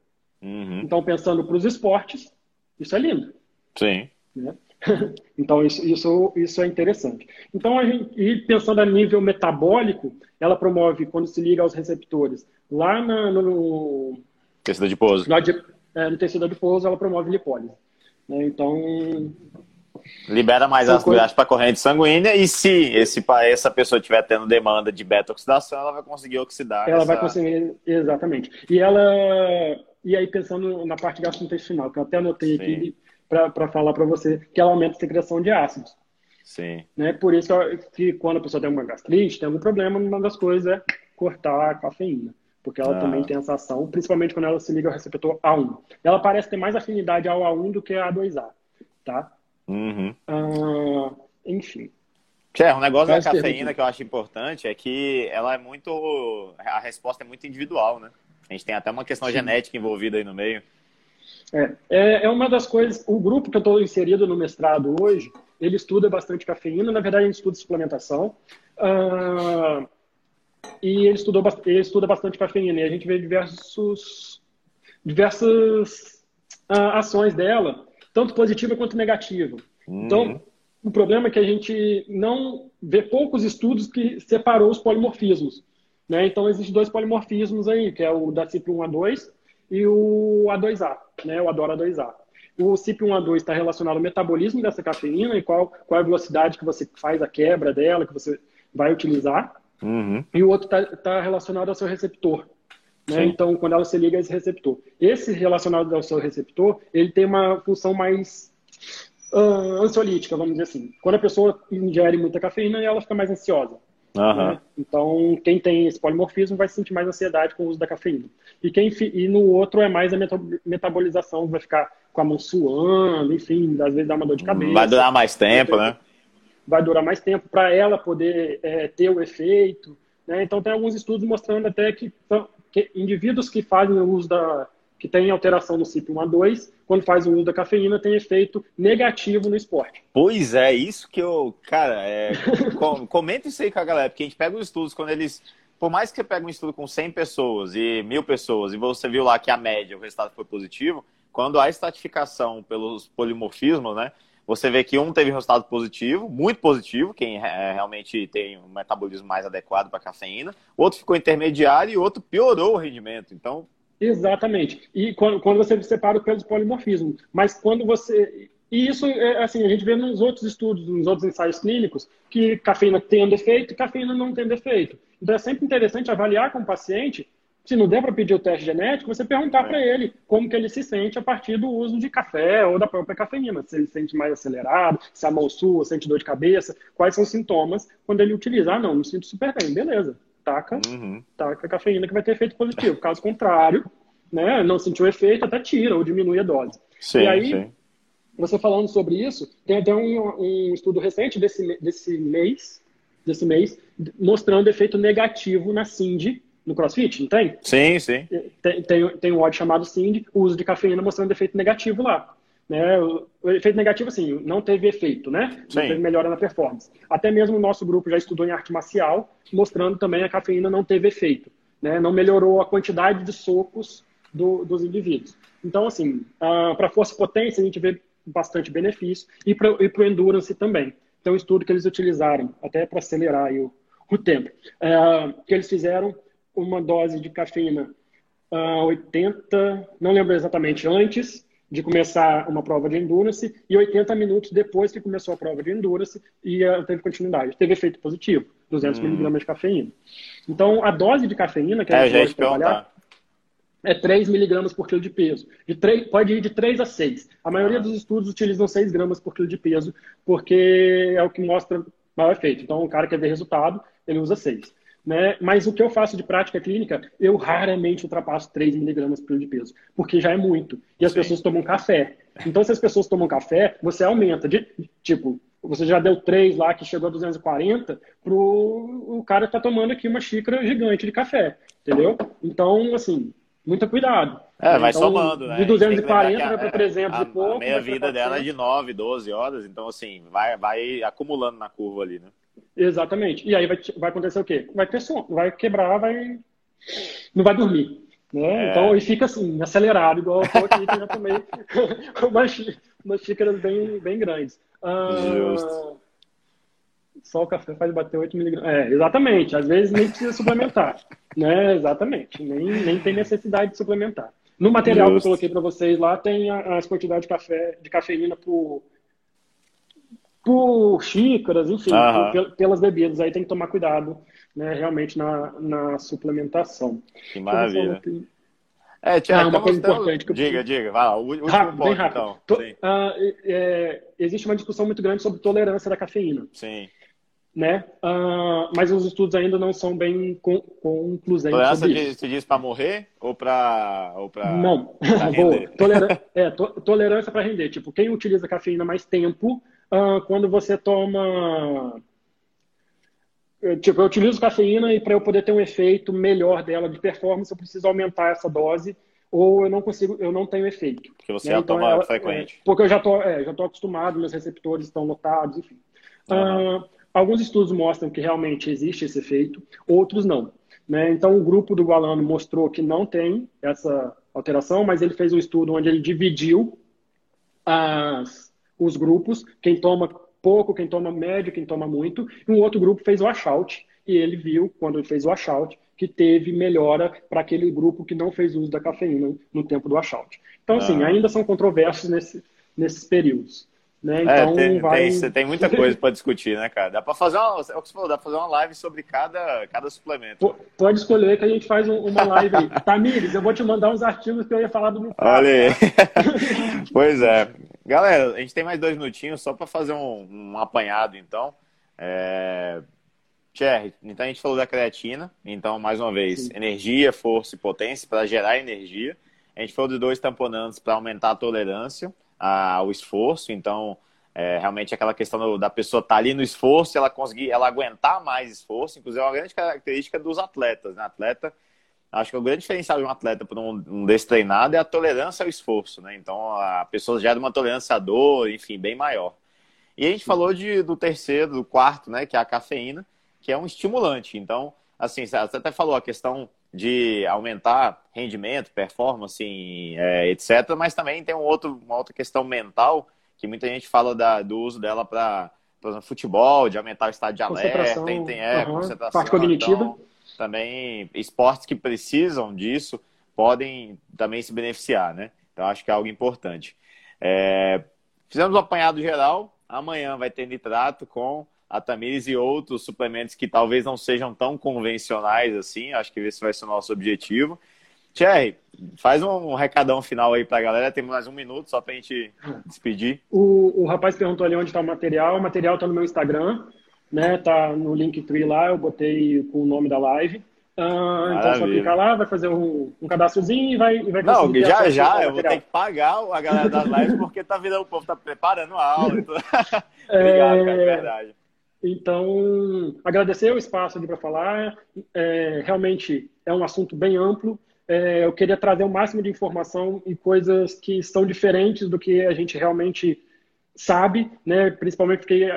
Uhum. Então, pensando para os esportes, isso é lindo. Sim. Né? então, isso, isso, isso é interessante. Então, a gente, e pensando a nível metabólico, ela promove, quando se liga aos receptores, lá na, no... Tecido adiposo. No, é, no tecido adiposo, ela promove lipólise. Né? Então. Libera mais as coisa... para a corrente sanguínea e se esse, essa pessoa estiver tendo demanda de beta-oxidação, ela vai conseguir oxidar. Ela essa... vai conseguir, exatamente. E ela. E aí, pensando na parte gastrointestinal, que eu até anotei Sim. aqui para falar para você, que ela aumenta a secreção de ácidos. Sim. Né? Por isso que quando a pessoa tem uma gastrite, tem algum problema, uma das coisas é cortar a cafeína porque ela ah. também tem essa ação, principalmente quando ela se liga ao receptor A1. Ela parece ter mais afinidade ao A1 do que a A2A, tá? Uhum. Ah, enfim. É, um negócio da cafeína que eu acho importante é que ela é muito. A resposta é muito individual, né? A gente tem até uma questão Sim. genética envolvida aí no meio. É, é, é uma das coisas. O grupo que eu estou inserido no mestrado hoje, ele estuda bastante cafeína. Na verdade, a gente estuda suplementação. Uh, e ele, estudou, ele estuda bastante cafeína. E a gente vê diversos, diversas uh, ações dela, tanto positiva quanto negativa. Uhum. Então, o problema é que a gente não vê poucos estudos que separou os polimorfismos. Né? Então, existem dois polimorfismos aí, que é o da CYP1A2 e o A2A, né? o Adora 2A. O CYP1A2 está relacionado ao metabolismo dessa cafeína e qual, qual é a velocidade que você faz a quebra dela, que você vai utilizar. Uhum. E o outro está tá relacionado ao seu receptor. Né? Então, quando ela se liga a esse receptor. Esse relacionado ao seu receptor, ele tem uma função mais uh, ansiolítica, vamos dizer assim. Quando a pessoa ingere muita cafeína, ela fica mais ansiosa. Uhum. Né? Então, quem tem esse polimorfismo vai sentir mais ansiedade com o uso da cafeína. E, quem, e no outro é mais a metabolização, vai ficar com a mão suando, enfim, às vezes dá uma dor de cabeça. Vai durar mais tempo, né? vai durar mais tempo para ela poder é, ter o efeito. Né? Então, tem alguns estudos mostrando até que, que, indivíduos que fazem o uso da. Que têm alteração no CYP1A2, quando fazem o uso da cafeína, tem efeito negativo no esporte. Pois é, isso que eu. Cara, é, comenta isso aí com a galera, porque a gente pega os estudos quando eles. Por mais que você pegue um estudo com 100 pessoas e mil pessoas, e você viu lá que a média, o resultado foi positivo, quando há estratificação pelos polimorfismos, né? Você vê que um teve resultado positivo, muito positivo, quem é, realmente tem um metabolismo mais adequado para cafeína, outro ficou intermediário e outro piorou o rendimento. Então. Exatamente. E quando, quando você separa pelos polimorfismos. Mas quando você. E isso, é, assim, a gente vê nos outros estudos, nos outros ensaios clínicos, que cafeína tem um defeito e cafeína não tem defeito. Então é sempre interessante avaliar com o paciente se não der para pedir o teste genético, você perguntar é. para ele como que ele se sente a partir do uso de café ou da própria cafeína. Se ele se sente mais acelerado, se a mão sua, sente dor de cabeça, quais são os sintomas quando ele utiliza. Ah, não, me sinto super bem, beleza. Taca, uhum. taca a cafeína que vai ter efeito positivo. Caso contrário, né, não sentiu efeito, até tira ou diminui a dose. Sim, e aí, sim. você falando sobre isso, tem até um, um estudo recente desse, desse mês, desse mês, mostrando efeito negativo na SIND no CrossFit, não tem? Sim, sim. Tem, tem, tem um ódio chamado SIND, o uso de cafeína mostrando efeito negativo lá. Né? O, o efeito negativo, assim, não teve efeito, né? Sim. Não teve melhora na performance. Até mesmo o nosso grupo já estudou em arte marcial, mostrando também a cafeína não teve efeito. Né? Não melhorou a quantidade de socos do, dos indivíduos. Então, assim, para força e potência, a gente vê bastante benefício e para o endurance também. Então, o estudo que eles utilizaram, até para acelerar o, o tempo, uh, que eles fizeram uma dose de cafeína uh, 80, não lembro exatamente, antes de começar uma prova de endurance e 80 minutos depois que começou a prova de endurance e teve continuidade. Teve efeito positivo, 200 hum. miligramas de cafeína. Então, a dose de cafeína que a gente é, pode trabalhar é 3 miligramas por quilo de peso. De 3, pode ir de 3 a 6. A maioria ah. dos estudos utilizam 6 gramas por quilo de peso, porque é o que mostra maior efeito. Então, o cara quer ver resultado, ele usa 6. Né? Mas o que eu faço de prática clínica, eu raramente ultrapasso 3 miligramas por quilo de peso, porque já é muito. E as Sim. pessoas tomam café. Então, se as pessoas tomam café, você aumenta. De, tipo, você já deu 3 lá, que chegou a 240, pro o cara tá tomando aqui uma xícara gigante de café. Entendeu? Então, assim, muito cuidado. É, vai então, somando, né? De 240 vai para 300 a, e pouco. A meia vida dela é de 9, 12 horas, então assim, vai, vai acumulando na curva ali, né? Exatamente. E aí vai, vai acontecer o quê? Vai ter som, vai quebrar, vai. Não vai dormir. Né? É. Então, e fica assim, acelerado, igual eu tô aqui, que já tomei umas, umas xícaras bem, bem grandes. Ah, Justo. Só o café faz bater 8 miligramas. É, exatamente. Às vezes nem precisa suplementar. né? Exatamente. Nem, nem tem necessidade de suplementar. No material Justo. que eu coloquei para vocês lá, tem as quantidades de café, de cafeína por, por xícaras, enfim, por, pelas bebidas. Aí tem que tomar cuidado, né, realmente, na, na suplementação. Que maravilha. É, Tiago, ah, uma coisa importante que eu Diga, diga, vai lá, o último rápido, ponto, bem rápido. então. To... Ah, é, existe uma discussão muito grande sobre tolerância da cafeína. Sim né? Uh, mas os estudos ainda não são bem conclusentes. Tolerância de, se diz para morrer ou para ou para não Toleran é, to tolerância para render. Tipo, quem utiliza cafeína mais tempo, uh, quando você toma tipo, eu utilizo cafeína e para eu poder ter um efeito melhor dela de performance, eu preciso aumentar essa dose ou eu não consigo, eu não tenho efeito. Porque você né? então, toma ela, frequente. É, porque eu já tô, é, já tô acostumado, meus receptores estão lotados, enfim. Uhum. Uh, Alguns estudos mostram que realmente existe esse efeito, outros não. Né? Então, o grupo do Gualano mostrou que não tem essa alteração, mas ele fez um estudo onde ele dividiu as, os grupos, quem toma pouco, quem toma médio, quem toma muito, e um outro grupo fez o washout, e ele viu, quando ele fez o washout, que teve melhora para aquele grupo que não fez uso da cafeína no tempo do washout. Então, assim, ah. ainda são controversos nesse, nesses períodos. Né? É, então, é, tem, vai... tem, tem, muita coisa para discutir, né, cara? Dá para fazer uma, é o que você falou, dá pra fazer uma live sobre cada, cada suplemento. Pode escolher que a gente faz uma live aí. Tamires, eu vou te mandar uns artigos que eu ia falar do meu Olha aí. pois é. Galera, a gente tem mais dois minutinhos só para fazer um, um, apanhado, então. É... Thierry, então a gente falou da creatina, então, mais uma vez, Sim. energia, força e potência para gerar energia. A gente falou de dois tamponantes para aumentar a tolerância ao esforço. Então, é, realmente aquela questão da pessoa estar tá ali no esforço, ela conseguir, ela aguentar mais esforço. Inclusive, é uma grande característica dos atletas. Né? Atleta, acho que o grande diferencial de um atleta para um, um destreinado é a tolerância ao esforço. Né? Então, a pessoa gera uma tolerância à dor, enfim, bem maior. E a gente falou de, do terceiro, do quarto, né, que é a cafeína, que é um estimulante. Então, assim, você até falou a questão de aumentar rendimento, performance, é, etc. Mas também tem um outro, uma outra questão mental que muita gente fala da, do uso dela para futebol, de aumentar o estado de alerta, tem, tem é, uhum, concentração. Parte cognitiva. Então, também esportes que precisam disso podem também se beneficiar, né? Então acho que é algo importante. É, fizemos um apanhado geral. Amanhã vai ter nitrato com a Tamires e outros suplementos que talvez não sejam tão convencionais assim. Acho que esse vai ser o nosso objetivo. Thierry, faz um recadão final aí para a galera. Temos mais um minuto só para a gente despedir. O, o rapaz perguntou ali onde está o material. O material está no meu Instagram, né? Tá no Linktree lá. Eu botei com o nome da live. Ah, então só clicar lá, vai fazer um, um cadastrozinho e vai, e vai Não, já já eu vou ter que pagar a galera das lives porque tá virando o povo tá preparando a aula. Então... Obrigado, é... cara, de verdade. Então, agradecer o espaço ali para falar. É, realmente é um assunto bem amplo. É, eu queria trazer o máximo de informação e coisas que são diferentes do que a gente realmente sabe, né? Principalmente fiquei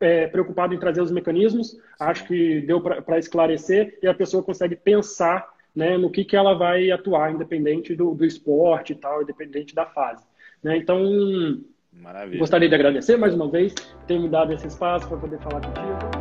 é, preocupado em trazer os mecanismos. Sim. Acho que deu para esclarecer e a pessoa consegue pensar né, no que, que ela vai atuar, independente do, do esporte e tal, independente da fase. Né? Então, Maravilha. Gostaria de agradecer mais uma vez ter me dado esse espaço para poder falar contigo.